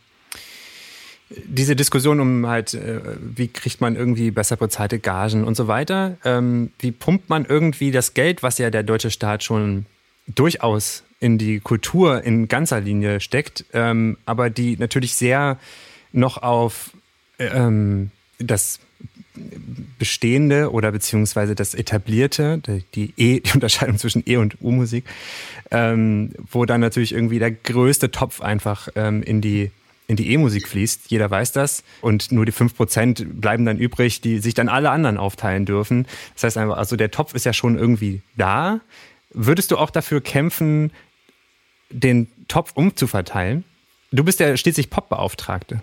diese Diskussion um halt, äh, wie kriegt man irgendwie besser bezahlte Gagen und so weiter, ähm, wie pumpt man irgendwie das Geld, was ja der deutsche Staat schon durchaus in die Kultur in ganzer Linie steckt, ähm, aber die natürlich sehr noch auf ähm, das Bestehende oder beziehungsweise das Etablierte, die, e, die Unterscheidung zwischen E- und U-Musik, wo dann natürlich irgendwie der größte Topf einfach in die in die E-Musik fließt. Jeder weiß das. Und nur die 5% bleiben dann übrig, die sich dann alle anderen aufteilen dürfen. Das heißt einfach, also der Topf ist ja schon irgendwie da. Würdest du auch dafür kämpfen, den Topf umzuverteilen? Du bist ja schließlich Pop-Beauftragte.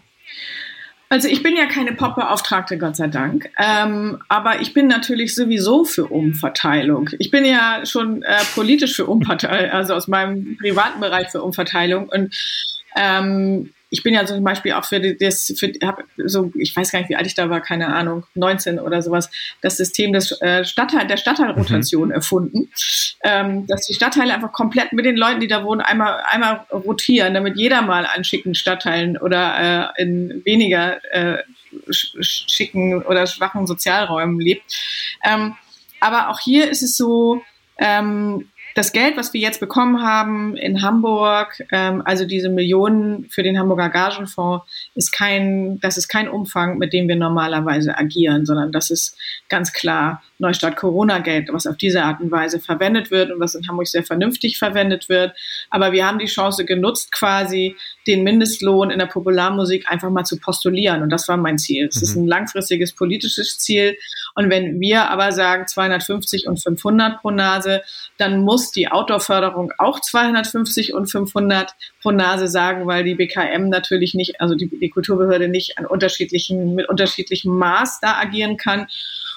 Also ich bin ja keine Pop-Beauftragte, Gott sei Dank. Ähm, aber ich bin natürlich sowieso für Umverteilung. Ich bin ja schon äh, politisch für Umverteilung, also aus meinem privaten Bereich für Umverteilung. Und ähm, ich bin ja zum Beispiel auch für das, für, hab so, ich weiß gar nicht, wie alt ich da war, keine Ahnung, 19 oder sowas, das System des äh, Stadtteil, der Stadtteilrotation mhm. erfunden, ähm, dass die Stadtteile einfach komplett mit den Leuten, die da wohnen, einmal, einmal rotieren, damit jeder mal an schicken Stadtteilen oder äh, in weniger äh, schicken oder schwachen Sozialräumen lebt. Ähm, aber auch hier ist es so, ähm, das Geld, was wir jetzt bekommen haben in Hamburg, ähm, also diese Millionen für den Hamburger Gagenfonds, ist kein, das ist kein Umfang, mit dem wir normalerweise agieren, sondern das ist ganz klar Neustart Corona-Geld, was auf diese Art und Weise verwendet wird und was in Hamburg sehr vernünftig verwendet wird. Aber wir haben die Chance genutzt, quasi den Mindestlohn in der Popularmusik einfach mal zu postulieren. Und das war mein Ziel. Es mhm. ist ein langfristiges politisches Ziel. Und wenn wir aber sagen 250 und 500 pro Nase, dann muss die Outdoor-Förderung auch 250 und 500 pro Nase sagen, weil die BKM natürlich nicht, also die, die Kulturbehörde nicht an unterschiedlichen, mit unterschiedlichem Maß da agieren kann.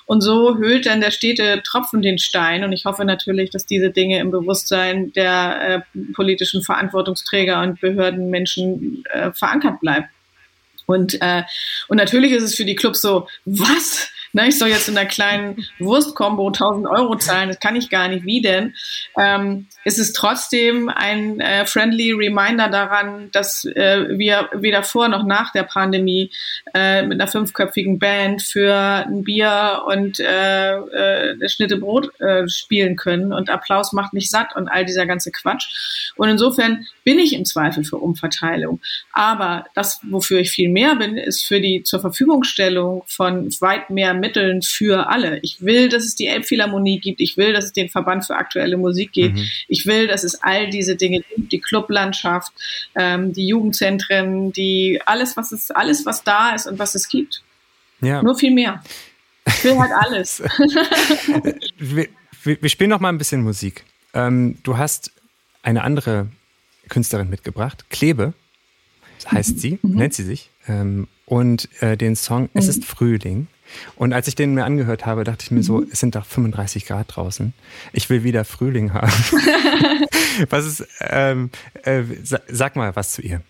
Und so hüllt dann der stete Tropfen den Stein. Und ich hoffe natürlich, dass diese Dinge im Bewusstsein der äh, politischen Verantwortungsträger und Behördenmenschen äh, verankert bleiben. Und, äh, und natürlich ist es für die Clubs so, was? Ne, ich soll jetzt in einer kleinen Wurstkombo 1000 Euro zahlen, das kann ich gar nicht. Wie denn? Ähm, ist es trotzdem ein äh, friendly Reminder daran, dass äh, wir weder vor noch nach der Pandemie äh, mit einer fünfköpfigen Band für ein Bier und äh, äh, Schnitte Brot äh, spielen können und Applaus macht nicht satt und all dieser ganze Quatsch. Und insofern bin ich im Zweifel für Umverteilung. Aber das, wofür ich viel mehr bin, ist für die zur Verfügungstellung von weit mehr Mitteln für alle. Ich will, dass es die Elbphilharmonie gibt. Ich will, dass es den Verband für aktuelle Musik gibt. Mhm. Ich will, dass es all diese Dinge gibt, die Clublandschaft, ähm, die Jugendzentren, die alles, was es, alles, was da ist und was es gibt. Ja. Nur viel mehr. Ich will halt alles. wir, wir, spielen noch mal ein bisschen Musik. Ähm, du hast eine andere Künstlerin mitgebracht, Klebe heißt sie, mhm. nennt sie sich. Ähm, und äh, den Song Es ist Frühling. Und als ich den mir angehört habe, dachte ich mir so, mhm. es sind doch 35 Grad draußen. Ich will wieder Frühling haben. was ist, ähm, äh, sag mal was zu ihr.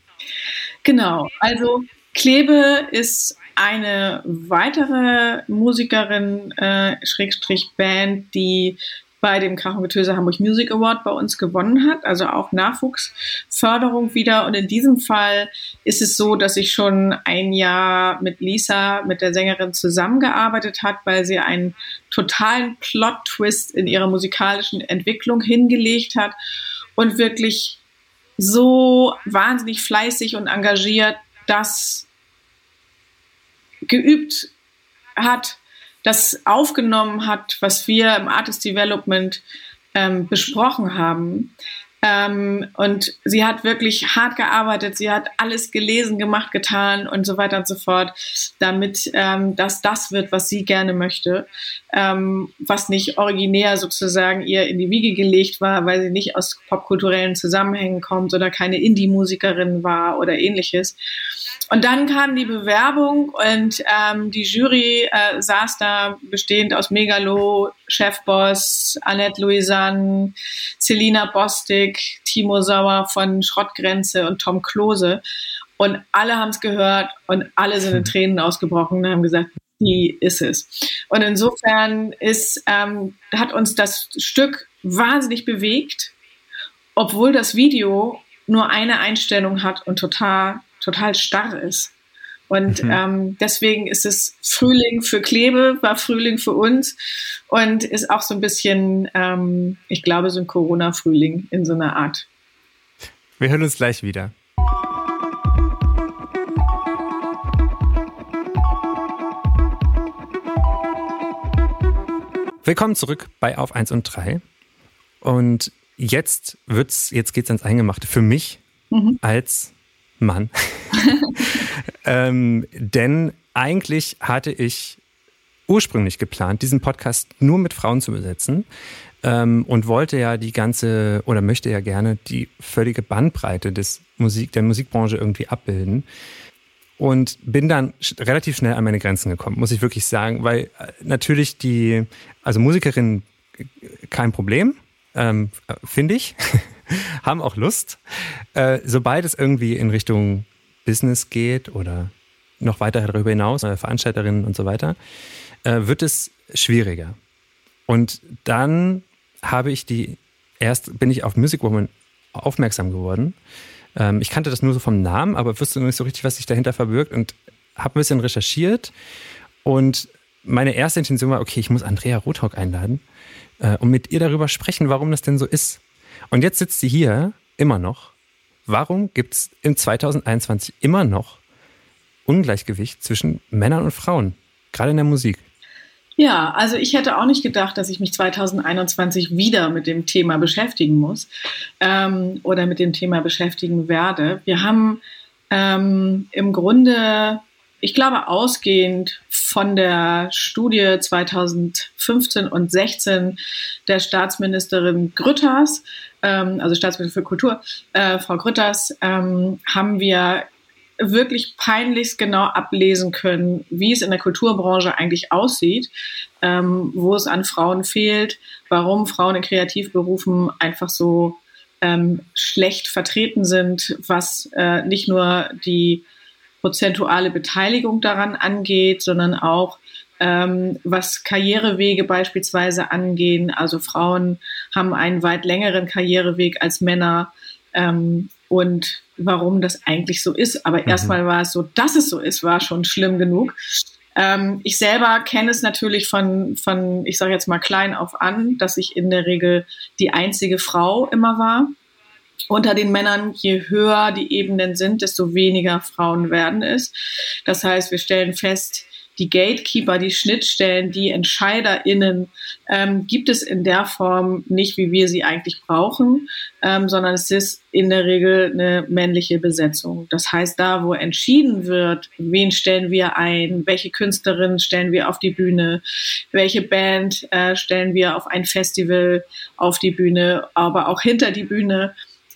Genau, also Klebe ist eine weitere Musikerin, äh, Schrägstrich Band, die bei dem Krach und Getöse Hamburg Music Award bei uns gewonnen hat, also auch Nachwuchsförderung wieder. Und in diesem Fall ist es so, dass ich schon ein Jahr mit Lisa, mit der Sängerin, zusammengearbeitet hat, weil sie einen totalen Plot-Twist in ihrer musikalischen Entwicklung hingelegt hat und wirklich so wahnsinnig fleißig und engagiert das geübt hat das aufgenommen hat, was wir im Artist Development ähm, besprochen haben. Ähm, und sie hat wirklich hart gearbeitet, sie hat alles gelesen, gemacht, getan und so weiter und so fort, damit ähm, das das wird, was sie gerne möchte, ähm, was nicht originär sozusagen ihr in die Wiege gelegt war, weil sie nicht aus popkulturellen Zusammenhängen kommt oder keine Indie-Musikerin war oder ähnliches. Und dann kam die Bewerbung und ähm, die Jury äh, saß da bestehend aus Megalo, Chefboss, Annette Louisanne, Selina Bostik, Timo Sauer von Schrottgrenze und Tom Klose. Und alle haben es gehört und alle sind in Tränen ausgebrochen und haben gesagt, die ist es. Und insofern ist, ähm, hat uns das Stück wahnsinnig bewegt, obwohl das Video nur eine Einstellung hat und total total starr ist. Und mhm. ähm, deswegen ist es Frühling für Klebe, war Frühling für uns und ist auch so ein bisschen, ähm, ich glaube, so ein Corona-Frühling in so einer Art. Wir hören uns gleich wieder. Willkommen zurück bei Auf 1 und 3. Und jetzt wird's, jetzt geht's ans Eingemachte für mich mhm. als Mann. ähm, denn eigentlich hatte ich ursprünglich geplant, diesen Podcast nur mit Frauen zu besetzen ähm, und wollte ja die ganze oder möchte ja gerne die völlige Bandbreite des Musik, der Musikbranche irgendwie abbilden. Und bin dann relativ schnell an meine Grenzen gekommen, muss ich wirklich sagen, weil äh, natürlich die, also Musikerinnen kein Problem, ähm, finde ich. haben auch Lust. Äh, sobald es irgendwie in Richtung Business geht oder noch weiter darüber hinaus, äh, Veranstalterinnen und so weiter, äh, wird es schwieriger. Und dann habe ich die erst bin ich auf Music Woman aufmerksam geworden. Ähm, ich kannte das nur so vom Namen, aber wusste nicht so richtig, was sich dahinter verbirgt und habe ein bisschen recherchiert. Und meine erste Intention war, okay, ich muss Andrea Rothock einladen äh, und mit ihr darüber sprechen, warum das denn so ist. Und jetzt sitzt sie hier immer noch. Warum gibt es in 2021 immer noch Ungleichgewicht zwischen Männern und Frauen, gerade in der Musik? Ja, also ich hätte auch nicht gedacht, dass ich mich 2021 wieder mit dem Thema beschäftigen muss ähm, oder mit dem Thema beschäftigen werde. Wir haben ähm, im Grunde ich glaube, ausgehend von der Studie 2015 und 16 der Staatsministerin Grütters, ähm, also Staatsministerin für Kultur, äh, Frau Grütters, ähm, haben wir wirklich peinlichst genau ablesen können, wie es in der Kulturbranche eigentlich aussieht, ähm, wo es an Frauen fehlt, warum Frauen in Kreativberufen einfach so ähm, schlecht vertreten sind, was äh, nicht nur die prozentuale Beteiligung daran angeht, sondern auch ähm, was Karrierewege beispielsweise angehen. Also Frauen haben einen weit längeren Karriereweg als Männer ähm, und warum das eigentlich so ist. Aber mhm. erstmal war es so, dass es so ist, war schon schlimm genug. Ähm, ich selber kenne es natürlich von, von ich sage jetzt mal klein auf an, dass ich in der Regel die einzige Frau immer war unter den Männern, je höher die Ebenen sind, desto weniger Frauen werden es. Das heißt, wir stellen fest, die Gatekeeper, die Schnittstellen, die EntscheiderInnen ähm, gibt es in der Form nicht, wie wir sie eigentlich brauchen, ähm, sondern es ist in der Regel eine männliche Besetzung. Das heißt, da, wo entschieden wird, wen stellen wir ein, welche Künstlerin stellen wir auf die Bühne, welche Band äh, stellen wir auf ein Festival auf die Bühne, aber auch hinter die Bühne,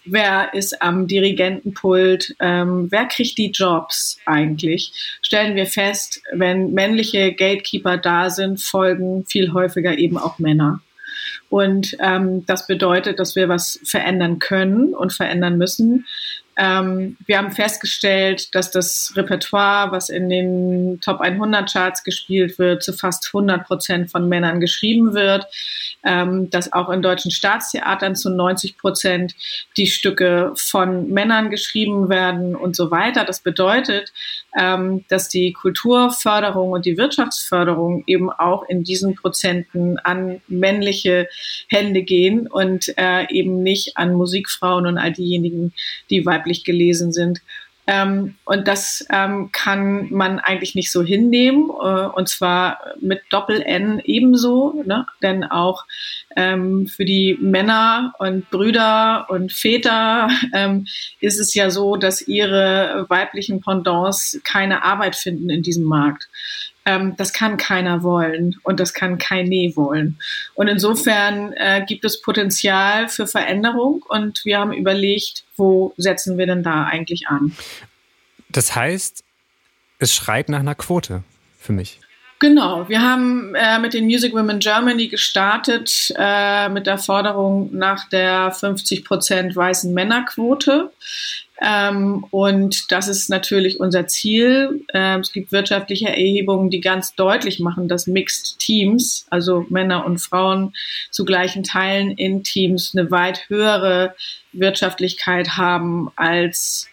wer ist am Dirigentenpult, ähm, wer kriegt die Jobs eigentlich, stellen wir fest, wenn männliche Gatekeeper da sind, folgen viel häufiger eben auch Männer. Und ähm, das bedeutet, dass wir was verändern können und verändern müssen. Ähm, wir haben festgestellt, dass das Repertoire, was in den Top 100 Charts gespielt wird, zu fast 100 Prozent von Männern geschrieben wird, ähm, dass auch in deutschen Staatstheatern zu 90 Prozent die Stücke von Männern geschrieben werden und so weiter. Das bedeutet, ähm, dass die Kulturförderung und die Wirtschaftsförderung eben auch in diesen Prozenten an männliche Hände gehen und äh, eben nicht an Musikfrauen und all diejenigen, die weiblich gelesen sind. Ähm, und das ähm, kann man eigentlich nicht so hinnehmen, äh, und zwar mit Doppel-N ebenso, ne? denn auch ähm, für die Männer und Brüder und Väter ähm, ist es ja so, dass ihre weiblichen Pendants keine Arbeit finden in diesem Markt ähm, das kann keiner wollen und das kann kein Nee wollen. Und insofern äh, gibt es Potenzial für Veränderung und wir haben überlegt, wo setzen wir denn da eigentlich an? Das heißt, es schreit nach einer Quote für mich. Genau, wir haben äh, mit den Music Women Germany gestartet äh, mit der Forderung nach der 50 Prozent weißen Männerquote. Ähm, und das ist natürlich unser Ziel. Ähm, es gibt wirtschaftliche Erhebungen, die ganz deutlich machen, dass Mixed Teams, also Männer und Frauen zu gleichen Teilen in Teams, eine weit höhere Wirtschaftlichkeit haben als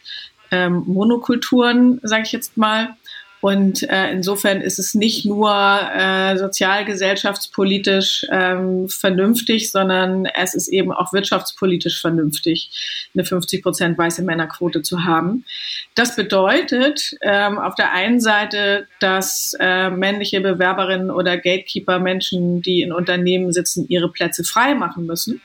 ähm, Monokulturen, sage ich jetzt mal. Und äh, insofern ist es nicht nur äh, sozialgesellschaftspolitisch ähm, vernünftig, sondern es ist eben auch wirtschaftspolitisch vernünftig, eine 50 Prozent weiße Männerquote zu haben. Das bedeutet ähm, auf der einen Seite, dass äh, männliche Bewerberinnen oder Gatekeeper, Menschen, die in Unternehmen sitzen, ihre Plätze frei machen müssen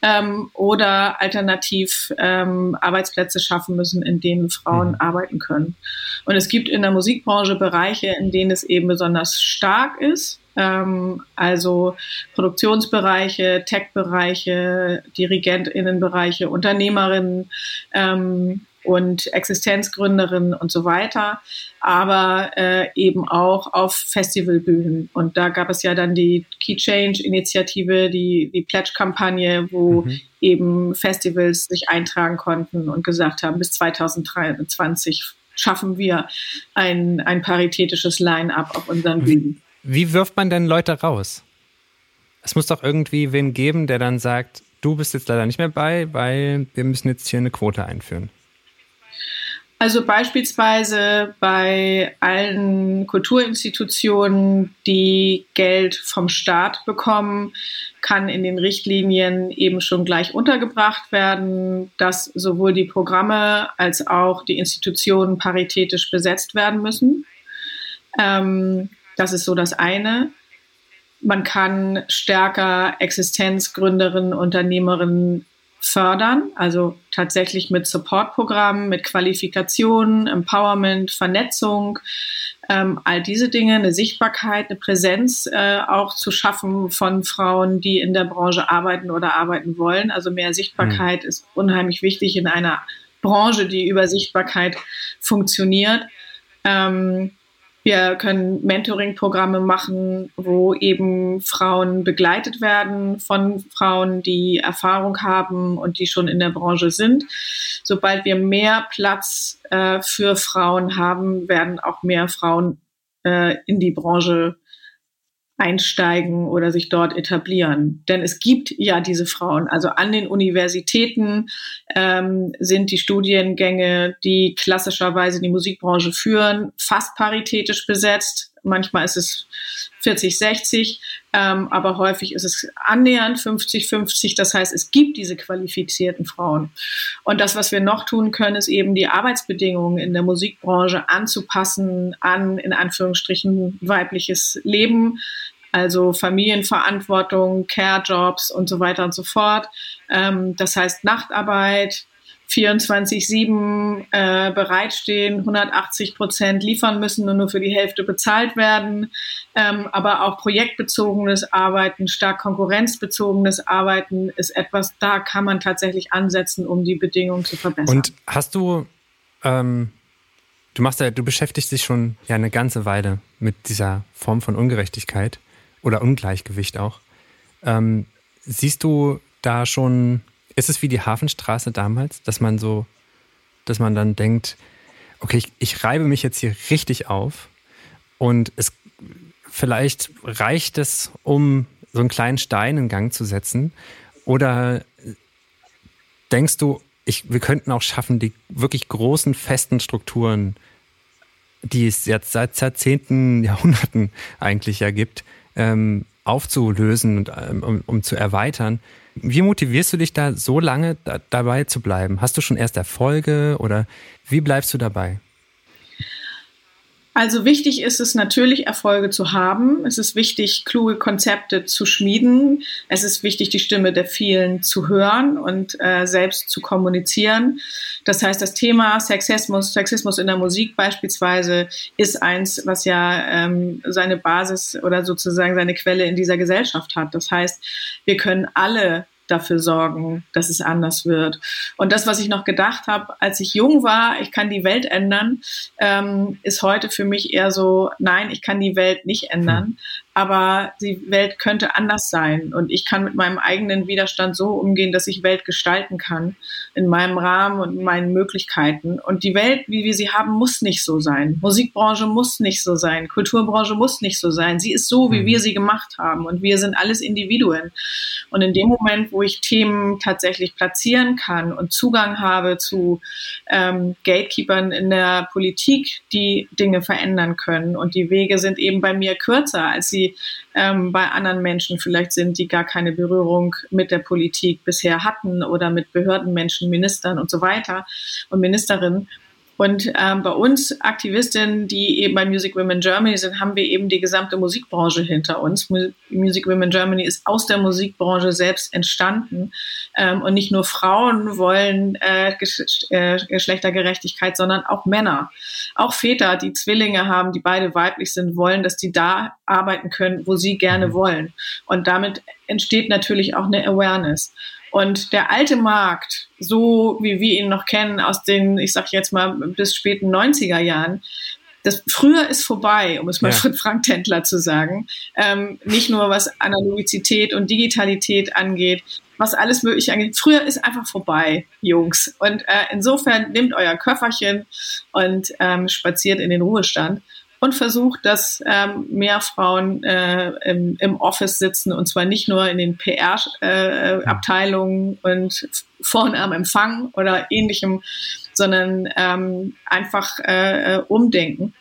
ähm, oder alternativ ähm, Arbeitsplätze schaffen müssen, in denen Frauen mhm. arbeiten können. Und es gibt in der Musikbranche Branche Bereiche, in denen es eben besonders stark ist. Ähm, also Produktionsbereiche, Tech-Bereiche, DirigentInnenbereiche, Unternehmerinnen ähm, und Existenzgründerinnen und so weiter, aber äh, eben auch auf Festivalbühnen. Und da gab es ja dann die Key Change-Initiative, die, die Pledge-Kampagne, wo mhm. eben Festivals sich eintragen konnten und gesagt haben, bis 2023 schaffen wir ein, ein paritätisches Line-up auf unseren Bühnen. Wie, wirft man denn Leute raus? Es muss doch irgendwie wen geben, der dann sagt, du bist jetzt leider nicht mehr bei, weil wir müssen jetzt hier eine Quote einführen. Also beispielsweise bei allen Kulturinstitutionen, die Geld vom Staat bekommen, kann in den Richtlinien eben schon gleich untergebracht werden, dass sowohl die Programme als auch die Institutionen paritätisch besetzt werden müssen. Ähm, das ist so das eine. Man kann stärker Existenzgründerinnen, Unternehmerinnen fördern, also tatsächlich mit Supportprogrammen, mit Qualifikationen, Empowerment, Vernetzung, ähm, all diese Dinge, eine Sichtbarkeit, eine Präsenz äh, auch zu schaffen von Frauen, die in der Branche arbeiten oder arbeiten wollen. Also mehr Sichtbarkeit mhm. ist unheimlich wichtig in einer Branche, die über Sichtbarkeit funktioniert. Ähm, wir können Mentoring-Programme machen, wo eben Frauen begleitet werden von Frauen, die Erfahrung haben und die schon in der Branche sind. Sobald wir mehr Platz äh, für Frauen haben, werden auch mehr Frauen äh, in die Branche einsteigen oder sich dort etablieren. Denn es gibt ja diese Frauen. Also an den Universitäten ähm, sind die Studiengänge, die klassischerweise die Musikbranche führen, fast paritätisch besetzt. Manchmal ist es 40, 60, ähm, aber häufig ist es annähernd 50, 50. Das heißt, es gibt diese qualifizierten Frauen. Und das, was wir noch tun können, ist eben die Arbeitsbedingungen in der Musikbranche anzupassen an, in Anführungsstrichen, weibliches Leben. Also Familienverantwortung, Care-Jobs und so weiter und so fort. Ähm, das heißt Nachtarbeit, 24-7 äh, bereitstehen, 180 Prozent liefern müssen und nur für die Hälfte bezahlt werden, ähm, aber auch projektbezogenes Arbeiten, stark konkurrenzbezogenes Arbeiten ist etwas, da kann man tatsächlich ansetzen, um die Bedingungen zu verbessern. Und hast du, ähm, du machst ja, du beschäftigst dich schon ja eine ganze Weile mit dieser Form von Ungerechtigkeit oder Ungleichgewicht auch. Ähm, siehst du da schon ist es wie die Hafenstraße damals, dass man so, dass man dann denkt, okay, ich, ich reibe mich jetzt hier richtig auf und es vielleicht reicht es, um so einen kleinen Stein in Gang zu setzen? Oder denkst du, ich, wir könnten auch schaffen, die wirklich großen, festen Strukturen, die es jetzt seit Jahrzehnten, Jahrhunderten eigentlich ja gibt, ähm, aufzulösen und ähm, um, um, zu erweitern, Wie motivierst du dich da so lange da, dabei zu bleiben? Hast du schon erst Erfolge oder wie bleibst du dabei? Also wichtig ist es natürlich, Erfolge zu haben. Es ist wichtig, kluge Konzepte zu schmieden. Es ist wichtig, die Stimme der vielen zu hören und äh, selbst zu kommunizieren. Das heißt, das Thema Sexismus, Sexismus in der Musik beispielsweise ist eins, was ja ähm, seine Basis oder sozusagen seine Quelle in dieser Gesellschaft hat. Das heißt, wir können alle dafür sorgen, dass es anders wird. Und das, was ich noch gedacht habe, als ich jung war, ich kann die Welt ändern, ähm, ist heute für mich eher so, nein, ich kann die Welt nicht ändern, aber die Welt könnte anders sein und ich kann mit meinem eigenen Widerstand so umgehen, dass ich Welt gestalten kann in meinem Rahmen und meinen Möglichkeiten. Und die Welt, wie wir sie haben, muss nicht so sein. Musikbranche muss nicht so sein. Kulturbranche muss nicht so sein. Sie ist so, wie mhm. wir sie gemacht haben und wir sind alles Individuen. Und in dem Moment, wo ich Themen tatsächlich platzieren kann und Zugang habe zu ähm, Gatekeepern in der Politik, die Dinge verändern können und die Wege sind eben bei mir kürzer, als sie ähm, bei anderen Menschen vielleicht sind, die gar keine Berührung mit der Politik bisher hatten oder mit Behördenmenschen, Ministern und so weiter und Ministerinnen. Und ähm, bei uns Aktivistinnen, die eben bei Music Women Germany sind, haben wir eben die gesamte Musikbranche hinter uns. Music Women Germany ist aus der Musikbranche selbst entstanden. Ähm, und nicht nur Frauen wollen äh, Gesch äh, Geschlechtergerechtigkeit, sondern auch Männer. Auch Väter, die Zwillinge haben, die beide weiblich sind, wollen, dass die da arbeiten können, wo sie gerne mhm. wollen. Und damit entsteht natürlich auch eine Awareness. Und der alte Markt, so wie wir ihn noch kennen aus den, ich sag jetzt mal, bis späten 90er Jahren, das früher ist vorbei, um es mal ja. von Frank Tendler zu sagen. Ähm, nicht nur was Analogizität und Digitalität angeht, was alles mögliche angeht. Früher ist einfach vorbei, Jungs. Und äh, insofern nehmt euer Köfferchen und ähm, spaziert in den Ruhestand und versucht, dass ähm, mehr Frauen äh, im, im Office sitzen und zwar nicht nur in den PR-Abteilungen äh, und vorne am Empfang oder ähnlichem, sondern ähm, einfach äh, äh, umdenken.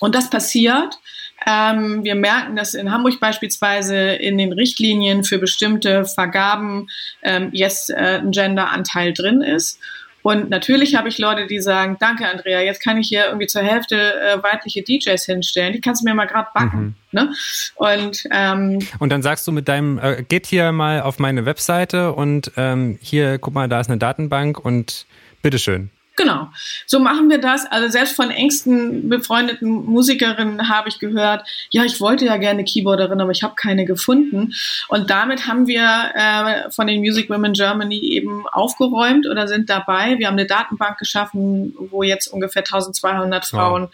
Und das passiert. Ähm, wir merken, dass in Hamburg beispielsweise in den Richtlinien für bestimmte Vergaben ähm, jetzt äh, ein Genderanteil drin ist. Und natürlich habe ich Leute, die sagen, danke Andrea, jetzt kann ich hier irgendwie zur Hälfte äh, weibliche DJs hinstellen, die kannst du mir mal gerade backen. Mhm. Ne? Und, ähm, und dann sagst du mit deinem, äh, geht hier mal auf meine Webseite und ähm, hier, guck mal, da ist eine Datenbank und bitteschön. Genau, so machen wir das. Also selbst von engsten befreundeten Musikerinnen habe ich gehört, ja, ich wollte ja gerne Keyboarderin, aber ich habe keine gefunden. Und damit haben wir äh, von den Music Women Germany eben aufgeräumt oder sind dabei. Wir haben eine Datenbank geschaffen, wo jetzt ungefähr 1200 Frauen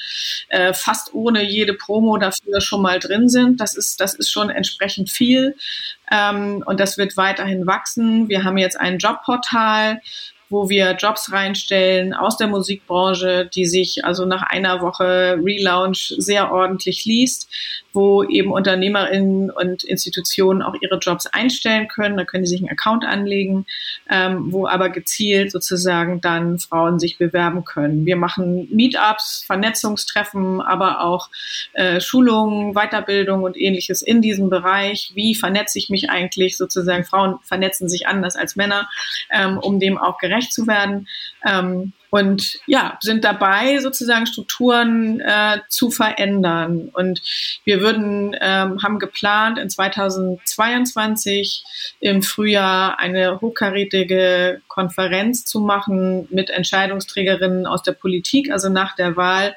äh, fast ohne jede Promo dafür schon mal drin sind. Das ist, das ist schon entsprechend viel. Ähm, und das wird weiterhin wachsen. Wir haben jetzt ein Jobportal, wo wir Jobs reinstellen aus der Musikbranche, die sich also nach einer Woche Relaunch sehr ordentlich liest, wo eben UnternehmerInnen und Institutionen auch ihre Jobs einstellen können. Da können sie sich einen Account anlegen, ähm, wo aber gezielt sozusagen dann Frauen sich bewerben können. Wir machen Meetups, Vernetzungstreffen, aber auch äh, Schulungen, Weiterbildung und ähnliches in diesem Bereich. Wie vernetze ich mich eigentlich sozusagen? Frauen vernetzen sich anders als Männer, ähm, um dem auch gerecht zu werden. Ähm, und ja, sind dabei, sozusagen Strukturen äh, zu verändern. Und wir würden, ähm, haben geplant, in 2022 im Frühjahr eine hochkarätige Konferenz zu machen mit Entscheidungsträgerinnen aus der Politik, also nach der Wahl,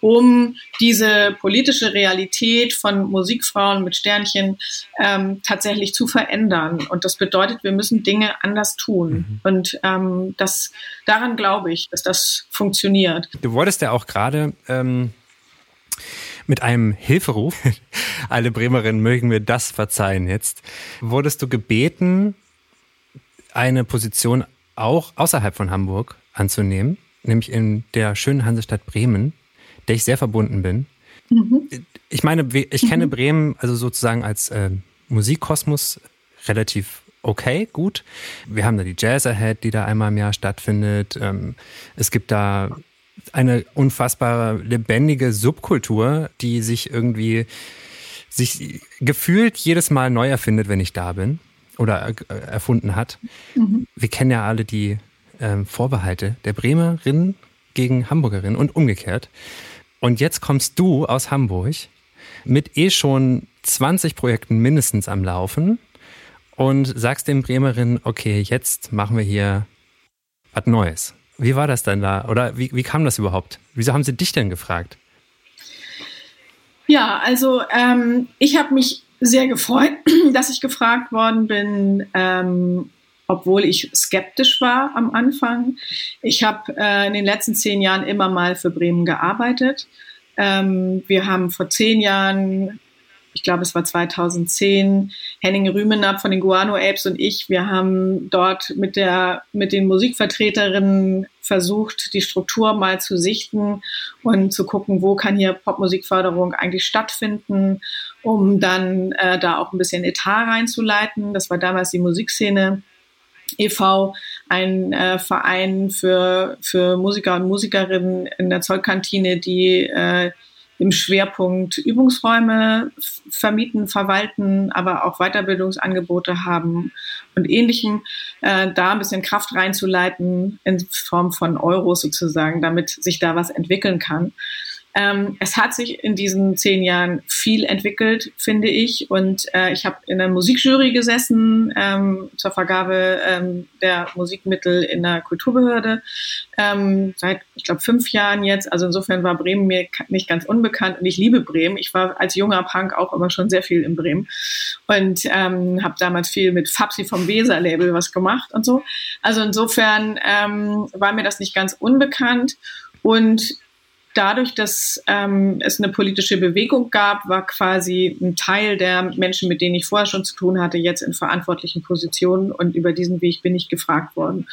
um diese politische Realität von Musikfrauen mit Sternchen ähm, tatsächlich zu verändern. Und das bedeutet, wir müssen Dinge anders tun. Mhm. Und ähm, das, daran glaube ich, dass das funktioniert. Du wolltest ja auch gerade ähm, mit einem Hilferuf, alle Bremerinnen mögen mir das verzeihen jetzt, wurdest du gebeten, eine Position auch außerhalb von Hamburg anzunehmen, nämlich in der schönen Hansestadt Bremen der ich sehr verbunden bin. Mhm. Ich meine, ich kenne mhm. Bremen also sozusagen als äh, Musikkosmos relativ okay, gut. Wir haben da die Jazz Ahead, die da einmal im Jahr stattfindet. Ähm, es gibt da eine unfassbare lebendige Subkultur, die sich irgendwie sich gefühlt jedes Mal neu erfindet, wenn ich da bin. oder äh, erfunden hat. Mhm. Wir kennen ja alle die ähm, Vorbehalte der Bremerinnen gegen Hamburgerinnen und umgekehrt. Und jetzt kommst du aus Hamburg mit eh schon 20 Projekten mindestens am Laufen und sagst den Bremerinnen, okay, jetzt machen wir hier was Neues. Wie war das denn da? Oder wie, wie kam das überhaupt? Wieso haben sie dich denn gefragt? Ja, also ähm, ich habe mich sehr gefreut, dass ich gefragt worden bin, ähm, obwohl ich skeptisch war am Anfang. Ich habe äh, in den letzten zehn Jahren immer mal für Bremen gearbeitet. Ähm, wir haben vor zehn Jahren ich glaube, es war 2010, Henning Rümenab von den Guano Apes und ich, wir haben dort mit der, mit den Musikvertreterinnen versucht, die Struktur mal zu sichten und zu gucken, wo kann hier Popmusikförderung eigentlich stattfinden, um dann äh, da auch ein bisschen Etat reinzuleiten. Das war damals die Musikszene. e.V., ein äh, Verein für, für Musiker und Musikerinnen in der Zollkantine, die äh, im Schwerpunkt Übungsräume vermieten, verwalten, aber auch Weiterbildungsangebote haben und ähnlichem, äh, da ein bisschen Kraft reinzuleiten in Form von Euros sozusagen, damit sich da was entwickeln kann. Ähm, es hat sich in diesen zehn Jahren viel entwickelt, finde ich. Und äh, ich habe in der Musikjury gesessen ähm, zur Vergabe ähm, der Musikmittel in der Kulturbehörde ähm, seit, ich glaube, fünf Jahren jetzt. Also insofern war Bremen mir nicht ganz unbekannt und ich liebe Bremen. Ich war als junger Punk auch immer schon sehr viel in Bremen und ähm, habe damals viel mit Fabsi vom Weser-Label was gemacht und so. Also insofern ähm, war mir das nicht ganz unbekannt. Und dadurch, dass ähm, es eine politische Bewegung gab, war quasi ein Teil der Menschen, mit denen ich vorher schon zu tun hatte, jetzt in verantwortlichen Positionen und über diesen Weg bin ich gefragt worden.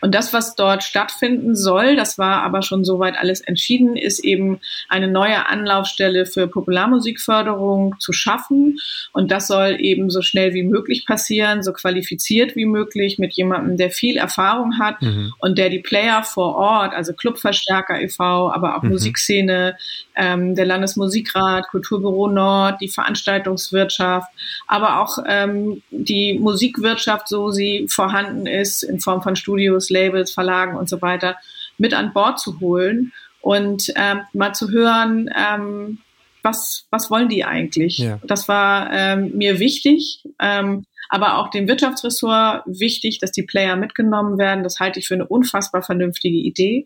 Und das, was dort stattfinden soll, das war aber schon soweit alles entschieden, ist eben eine neue Anlaufstelle für Popularmusikförderung zu schaffen. Und das soll eben so schnell wie möglich passieren, so qualifiziert wie möglich mit jemandem, der viel Erfahrung hat mhm. und der die Player vor Ort, also Clubverstärker e.V., aber auch mhm Musikszene, ähm, der Landesmusikrat, Kulturbüro Nord, die Veranstaltungswirtschaft, aber auch ähm, die Musikwirtschaft, so sie vorhanden ist, in Form von Studios, Labels, Verlagen und so weiter, mit an Bord zu holen und ähm, mal zu hören, ähm, was, was wollen die eigentlich? Ja. Das war ähm, mir wichtig. Ähm, aber auch dem Wirtschaftsressort wichtig, dass die Player mitgenommen werden. Das halte ich für eine unfassbar vernünftige Idee.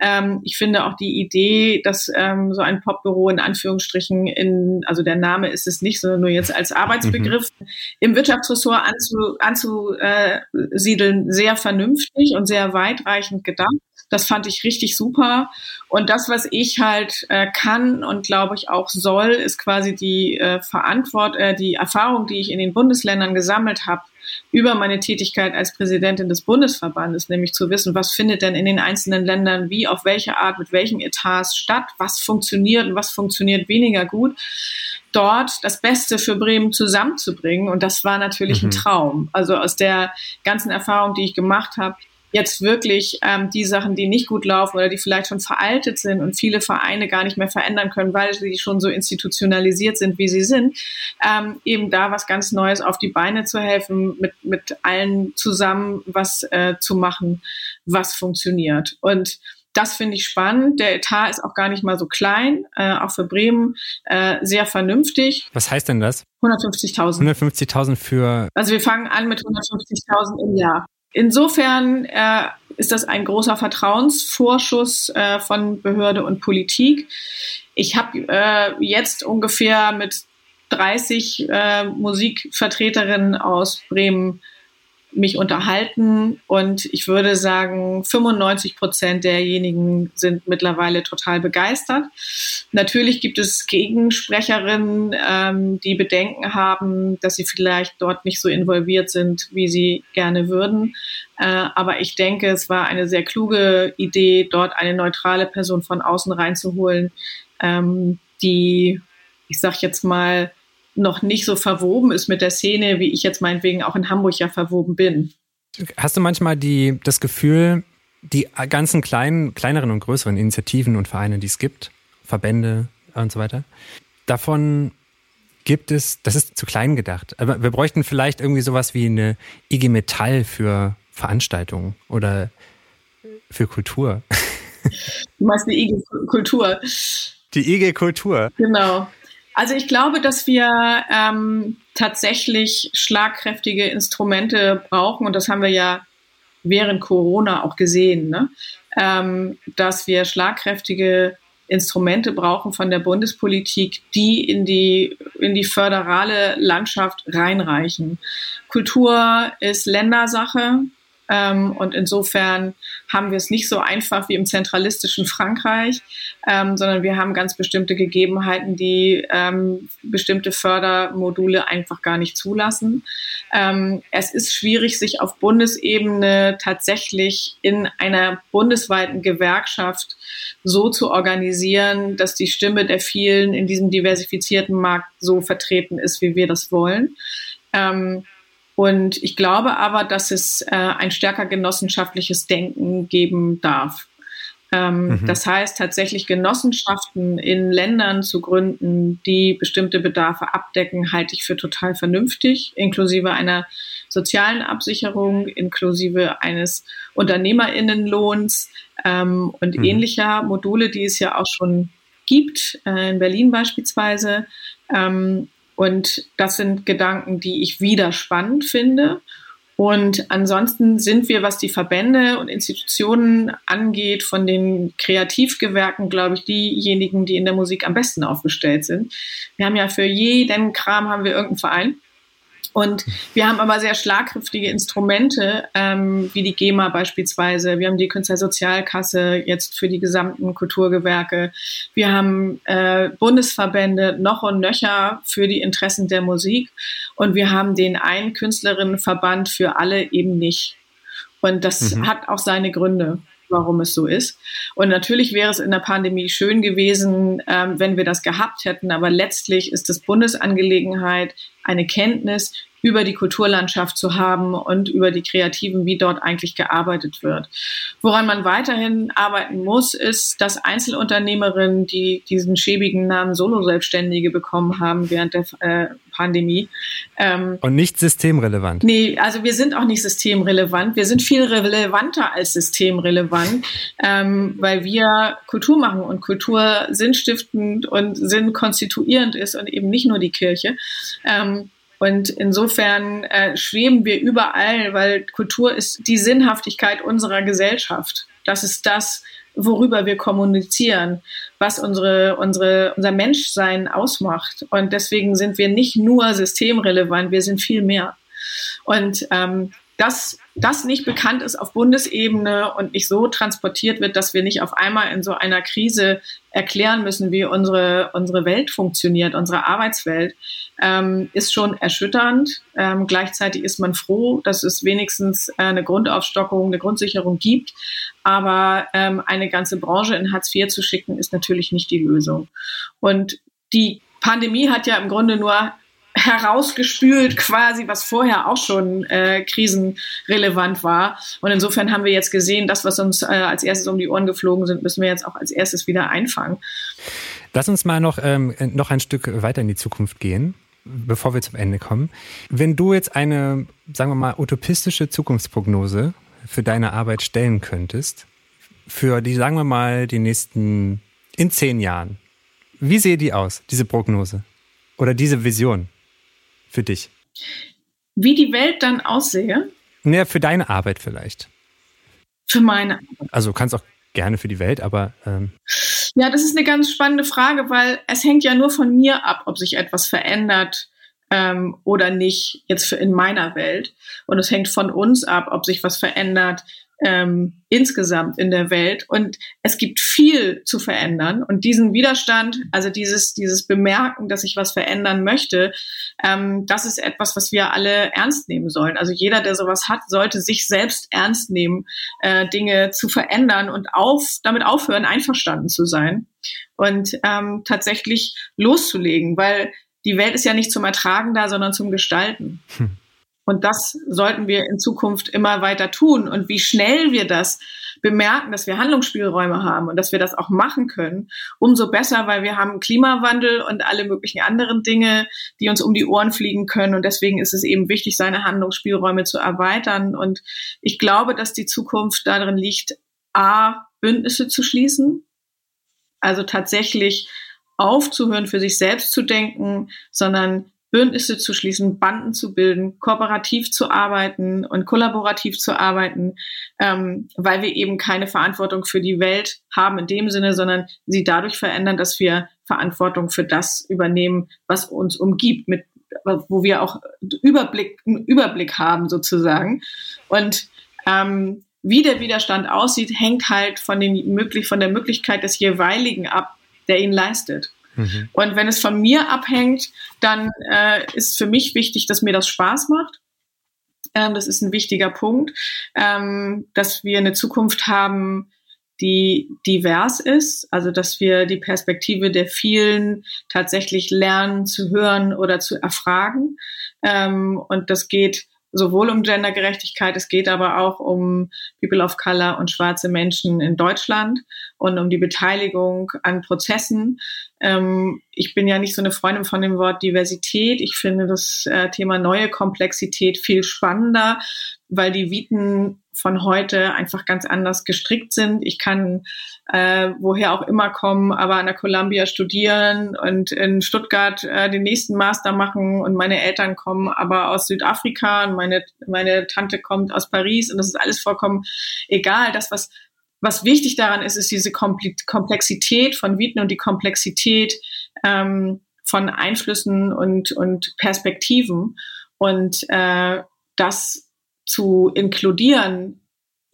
Ähm, ich finde auch die Idee, dass ähm, so ein Popbüro in Anführungsstrichen in, also der Name ist es nicht, sondern nur jetzt als Arbeitsbegriff mhm. im Wirtschaftsressort anzusiedeln, anzu, sehr vernünftig und sehr weitreichend gedacht. Das fand ich richtig super. Und das, was ich halt äh, kann und glaube ich auch soll, ist quasi die äh, Verantwort, äh, die Erfahrung, die ich in den Bundesländern gesammelt habe über meine Tätigkeit als Präsidentin des Bundesverbandes, nämlich zu wissen, was findet denn in den einzelnen Ländern wie, auf welche Art, mit welchen Etats statt, was funktioniert und was funktioniert weniger gut, dort das Beste für Bremen zusammenzubringen. Und das war natürlich mhm. ein Traum. Also aus der ganzen Erfahrung, die ich gemacht habe, jetzt wirklich ähm, die Sachen, die nicht gut laufen oder die vielleicht schon veraltet sind und viele Vereine gar nicht mehr verändern können, weil sie schon so institutionalisiert sind, wie sie sind, ähm, eben da was ganz Neues auf die Beine zu helfen, mit, mit allen zusammen was äh, zu machen, was funktioniert. Und das finde ich spannend. Der Etat ist auch gar nicht mal so klein, äh, auch für Bremen äh, sehr vernünftig. Was heißt denn das? 150.000. 150.000 für. Also wir fangen an mit 150.000 im Jahr. Insofern äh, ist das ein großer Vertrauensvorschuss äh, von Behörde und Politik. Ich habe äh, jetzt ungefähr mit 30 äh, Musikvertreterinnen aus Bremen mich unterhalten und ich würde sagen, 95 Prozent derjenigen sind mittlerweile total begeistert. Natürlich gibt es Gegensprecherinnen, ähm, die Bedenken haben, dass sie vielleicht dort nicht so involviert sind, wie sie gerne würden. Äh, aber ich denke, es war eine sehr kluge Idee, dort eine neutrale Person von außen reinzuholen, ähm, die, ich sag jetzt mal, noch nicht so verwoben ist mit der Szene, wie ich jetzt meinetwegen auch in Hamburg ja verwoben bin. Hast du manchmal die, das Gefühl, die ganzen kleinen, kleineren und größeren Initiativen und Vereine, die es gibt, Verbände und so weiter, davon Gibt es, das ist zu klein gedacht, aber wir bräuchten vielleicht irgendwie sowas wie eine IG Metall für Veranstaltungen oder für Kultur. Du meinst die IG Kultur. Die IG Kultur. Genau. Also ich glaube, dass wir ähm, tatsächlich schlagkräftige Instrumente brauchen und das haben wir ja während Corona auch gesehen, ne? ähm, dass wir schlagkräftige Instrumente brauchen von der Bundespolitik, die in die, in die föderale Landschaft reinreichen. Kultur ist Ländersache. Ähm, und insofern haben wir es nicht so einfach wie im zentralistischen Frankreich, ähm, sondern wir haben ganz bestimmte Gegebenheiten, die ähm, bestimmte Fördermodule einfach gar nicht zulassen. Ähm, es ist schwierig, sich auf Bundesebene tatsächlich in einer bundesweiten Gewerkschaft so zu organisieren, dass die Stimme der vielen in diesem diversifizierten Markt so vertreten ist, wie wir das wollen. Ähm, und ich glaube aber, dass es äh, ein stärker genossenschaftliches Denken geben darf. Ähm, mhm. Das heißt, tatsächlich Genossenschaften in Ländern zu gründen, die bestimmte Bedarfe abdecken, halte ich für total vernünftig, inklusive einer sozialen Absicherung, inklusive eines Unternehmerinnenlohns ähm, und mhm. ähnlicher Module, die es ja auch schon gibt, äh, in Berlin beispielsweise. Ähm, und das sind Gedanken, die ich wieder spannend finde. Und ansonsten sind wir, was die Verbände und Institutionen angeht, von den Kreativgewerken, glaube ich, diejenigen, die in der Musik am besten aufgestellt sind. Wir haben ja für jeden Kram haben wir irgendeinen Verein. Und wir haben aber sehr schlagkräftige Instrumente, ähm, wie die GEMA beispielsweise. Wir haben die Künstlersozialkasse jetzt für die gesamten Kulturgewerke. Wir haben äh, Bundesverbände noch und nöcher für die Interessen der Musik. Und wir haben den einen Künstlerinnenverband für alle eben nicht. Und das mhm. hat auch seine Gründe warum es so ist. Und natürlich wäre es in der Pandemie schön gewesen, ähm, wenn wir das gehabt hätten, aber letztlich ist es Bundesangelegenheit, eine Kenntnis über die Kulturlandschaft zu haben und über die Kreativen, wie dort eigentlich gearbeitet wird. Woran man weiterhin arbeiten muss, ist, dass Einzelunternehmerinnen, die diesen schäbigen Namen Solo-Selbstständige bekommen haben während der äh, Pandemie. Ähm, und nicht systemrelevant. Nee, also wir sind auch nicht systemrelevant. Wir sind viel relevanter als systemrelevant, ähm, weil wir Kultur machen und Kultur sinnstiftend und sinnkonstituierend ist und eben nicht nur die Kirche. Ähm, und insofern äh, schweben wir überall, weil Kultur ist die Sinnhaftigkeit unserer Gesellschaft. Das ist das, worüber wir kommunizieren, was unsere, unsere, unser Menschsein ausmacht. Und deswegen sind wir nicht nur systemrelevant, wir sind viel mehr. Und ähm, dass das nicht bekannt ist auf Bundesebene und nicht so transportiert wird, dass wir nicht auf einmal in so einer Krise erklären müssen, wie unsere, unsere Welt funktioniert, unsere Arbeitswelt, ähm, ist schon erschütternd. Ähm, gleichzeitig ist man froh, dass es wenigstens äh, eine Grundaufstockung, eine Grundsicherung gibt. Aber ähm, eine ganze Branche in Hartz IV zu schicken, ist natürlich nicht die Lösung. Und die Pandemie hat ja im Grunde nur herausgespült quasi, was vorher auch schon äh, krisenrelevant war. Und insofern haben wir jetzt gesehen, das, was uns äh, als erstes um die Ohren geflogen sind, müssen wir jetzt auch als erstes wieder einfangen. Lass uns mal noch, ähm, noch ein Stück weiter in die Zukunft gehen, bevor wir zum Ende kommen. Wenn du jetzt eine, sagen wir mal, utopistische Zukunftsprognose für deine Arbeit stellen könntest, für die, sagen wir mal, die nächsten, in zehn Jahren, wie sehe die aus, diese Prognose? Oder diese Vision? Für dich? Wie die Welt dann aussehe? Naja, für deine Arbeit vielleicht. Für meine Arbeit. Also du kannst auch gerne für die Welt, aber. Ähm ja, das ist eine ganz spannende Frage, weil es hängt ja nur von mir ab, ob sich etwas verändert ähm, oder nicht, jetzt für in meiner Welt. Und es hängt von uns ab, ob sich was verändert ähm, insgesamt in der Welt. Und es gibt viel zu verändern. Und diesen Widerstand, also dieses, dieses Bemerken, dass ich was verändern möchte, ähm, das ist etwas, was wir alle ernst nehmen sollen. Also jeder, der sowas hat, sollte sich selbst ernst nehmen, äh, Dinge zu verändern und auf, damit aufhören, einverstanden zu sein und ähm, tatsächlich loszulegen, weil die Welt ist ja nicht zum Ertragen da, sondern zum Gestalten. Hm. Und das sollten wir in Zukunft immer weiter tun. Und wie schnell wir das bemerken, dass wir Handlungsspielräume haben und dass wir das auch machen können, umso besser, weil wir haben Klimawandel und alle möglichen anderen Dinge, die uns um die Ohren fliegen können. Und deswegen ist es eben wichtig, seine Handlungsspielräume zu erweitern. Und ich glaube, dass die Zukunft darin liegt, A, Bündnisse zu schließen, also tatsächlich aufzuhören, für sich selbst zu denken, sondern Bündnisse zu schließen, Banden zu bilden, kooperativ zu arbeiten und kollaborativ zu arbeiten, ähm, weil wir eben keine Verantwortung für die Welt haben in dem Sinne, sondern sie dadurch verändern, dass wir Verantwortung für das übernehmen, was uns umgibt, mit wo wir auch Überblick, einen Überblick haben sozusagen. Und ähm, wie der Widerstand aussieht, hängt halt von, den, möglich, von der Möglichkeit des jeweiligen ab, der ihn leistet. Mhm. Und wenn es von mir abhängt, dann äh, ist für mich wichtig, dass mir das Spaß macht. Ähm, das ist ein wichtiger Punkt, ähm, dass wir eine Zukunft haben, die divers ist, also dass wir die Perspektive der vielen tatsächlich lernen zu hören oder zu erfragen. Ähm, und das geht sowohl um Gendergerechtigkeit, es geht aber auch um People of Color und schwarze Menschen in Deutschland und um die Beteiligung an Prozessen. Ähm, ich bin ja nicht so eine Freundin von dem Wort Diversität. Ich finde das äh, Thema neue Komplexität viel spannender, weil die Viten von heute einfach ganz anders gestrickt sind. Ich kann äh, woher auch immer kommen, aber an der Columbia studieren und in Stuttgart äh, den nächsten Master machen und meine Eltern kommen aber aus Südafrika und meine, meine Tante kommt aus Paris und das ist alles vollkommen egal. Das, was, was wichtig daran ist, ist diese Komplexität von Viten und die Komplexität ähm, von Einflüssen und, und Perspektiven und äh, das zu inkludieren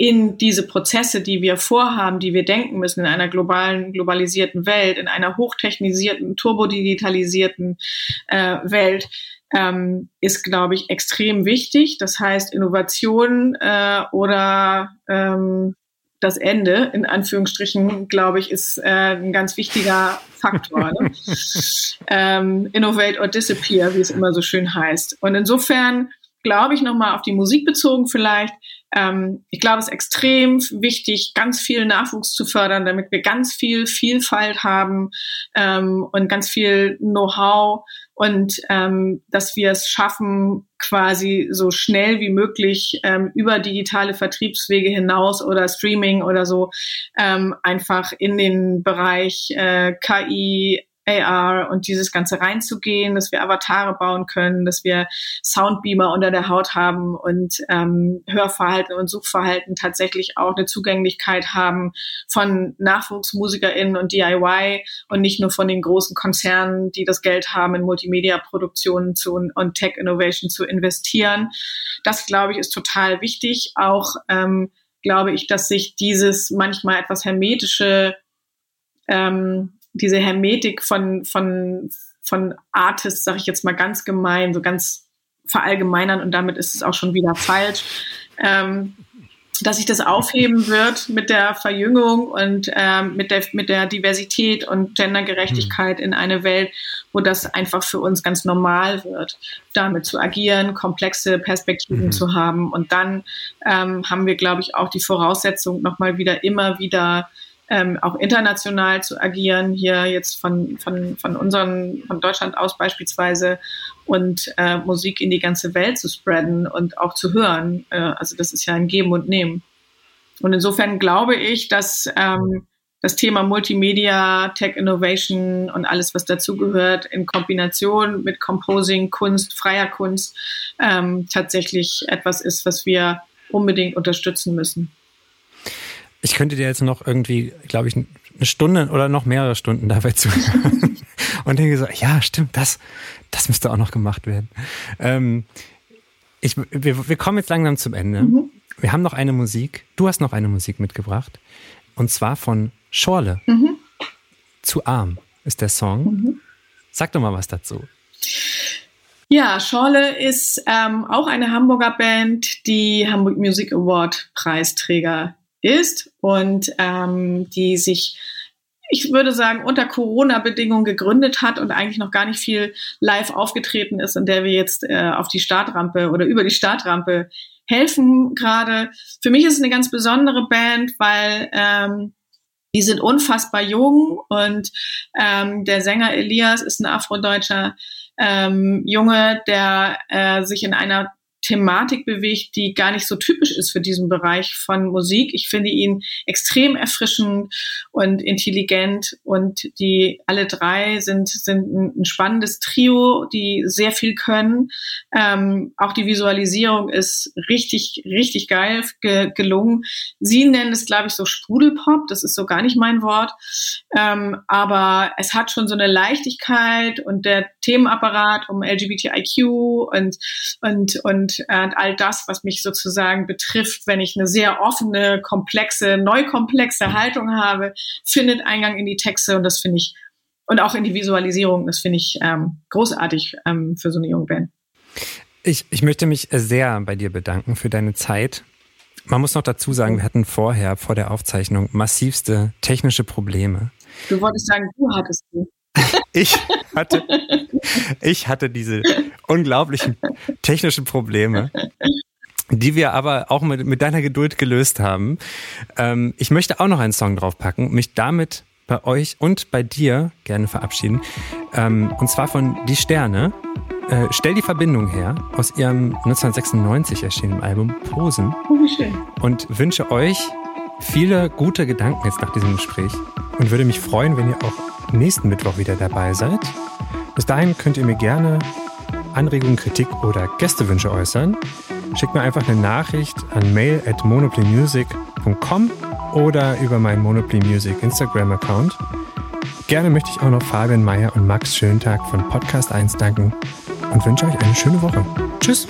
in diese Prozesse, die wir vorhaben, die wir denken müssen in einer globalen, globalisierten Welt, in einer hochtechnisierten, turbodigitalisierten äh, Welt, ähm, ist, glaube ich, extrem wichtig. Das heißt, Innovation äh, oder ähm, das Ende, in Anführungsstrichen, glaube ich, ist äh, ein ganz wichtiger Faktor. Ne? ähm, innovate or disappear, wie es immer so schön heißt. Und insofern glaube ich, nochmal auf die Musik bezogen vielleicht. Ähm, ich glaube, es ist extrem wichtig, ganz viel Nachwuchs zu fördern, damit wir ganz viel Vielfalt haben ähm, und ganz viel Know-how und ähm, dass wir es schaffen, quasi so schnell wie möglich ähm, über digitale Vertriebswege hinaus oder Streaming oder so ähm, einfach in den Bereich äh, KI, AR und dieses Ganze reinzugehen, dass wir Avatare bauen können, dass wir Soundbeamer unter der Haut haben und ähm, Hörverhalten und Suchverhalten tatsächlich auch eine Zugänglichkeit haben von NachwuchsmusikerInnen und DIY und nicht nur von den großen Konzernen, die das Geld haben, in Multimedia-Produktionen zu und Tech-Innovation zu investieren. Das, glaube ich, ist total wichtig. Auch ähm, glaube ich, dass sich dieses manchmal etwas hermetische ähm, diese Hermetik von, von, von Artists, sage ich jetzt mal ganz gemein, so ganz verallgemeinern und damit ist es auch schon wieder falsch, ähm, dass sich das aufheben wird mit der Verjüngung und ähm, mit, der, mit der Diversität und Gendergerechtigkeit hm. in eine Welt, wo das einfach für uns ganz normal wird, damit zu agieren, komplexe Perspektiven mhm. zu haben. Und dann ähm, haben wir, glaube ich, auch die Voraussetzung, nochmal wieder immer wieder ähm, auch international zu agieren, hier jetzt von, von, von unseren, von Deutschland aus beispielsweise und äh, Musik in die ganze Welt zu spreaden und auch zu hören. Äh, also das ist ja ein Geben und Nehmen. Und insofern glaube ich, dass ähm, das Thema Multimedia, Tech Innovation und alles, was dazugehört, in Kombination mit Composing, Kunst, freier Kunst, ähm, tatsächlich etwas ist, was wir unbedingt unterstützen müssen ich könnte dir jetzt noch irgendwie, glaube ich, eine Stunde oder noch mehrere Stunden dabei zuhören. und denke so, ja, stimmt, das, das müsste auch noch gemacht werden. Ähm, ich, wir, wir kommen jetzt langsam zum Ende. Mhm. Wir haben noch eine Musik. Du hast noch eine Musik mitgebracht. Und zwar von Schorle. Mhm. Zu arm ist der Song. Mhm. Sag doch mal was dazu. Ja, Schorle ist ähm, auch eine Hamburger Band, die Hamburg Music Award Preisträger ist und ähm, die sich ich würde sagen, unter Corona-Bedingungen gegründet hat und eigentlich noch gar nicht viel live aufgetreten ist, in der wir jetzt äh, auf die Startrampe oder über die Startrampe helfen gerade. Für mich ist es eine ganz besondere Band, weil ähm, die sind unfassbar jung und ähm, der Sänger Elias ist ein afrodeutscher ähm, Junge, der äh, sich in einer Thematik bewegt, die gar nicht so typisch ist für diesen Bereich von Musik. Ich finde ihn extrem erfrischend und intelligent und die alle drei sind, sind ein spannendes Trio, die sehr viel können. Ähm, auch die Visualisierung ist richtig, richtig geil ge gelungen. Sie nennen es, glaube ich, so Sprudelpop. Das ist so gar nicht mein Wort. Ähm, aber es hat schon so eine Leichtigkeit und der Themenapparat um LGBTIQ und, und, und und all das, was mich sozusagen betrifft, wenn ich eine sehr offene, komplexe, neukomplexe Haltung habe, findet Eingang in die Texte und das finde ich und auch in die Visualisierung, das finde ich ähm, großartig ähm, für so eine junge Band. Ich, ich möchte mich sehr bei dir bedanken für deine Zeit. Man muss noch dazu sagen, wir hatten vorher, vor der Aufzeichnung, massivste technische Probleme. Du wolltest sagen, du hattest die. Ich hatte, ich hatte diese unglaublichen technischen Probleme, die wir aber auch mit, mit deiner Geduld gelöst haben. Ähm, ich möchte auch noch einen Song draufpacken, mich damit bei euch und bei dir gerne verabschieden. Ähm, und zwar von Die Sterne. Äh, Stell die Verbindung her aus ihrem 1996 erschienenen Album Posen. Oh, und wünsche euch viele gute Gedanken jetzt nach diesem Gespräch und würde mich freuen, wenn ihr auch nächsten Mittwoch wieder dabei seid. Bis dahin könnt ihr mir gerne Anregungen, Kritik oder Gästewünsche äußern. Schickt mir einfach eine Nachricht an mail at monoplymusic.com oder über meinen Monopoly Music Instagram-Account. Gerne möchte ich auch noch Fabian Meyer und Max Schöntag von Podcast 1 danken und wünsche euch eine schöne Woche. Tschüss!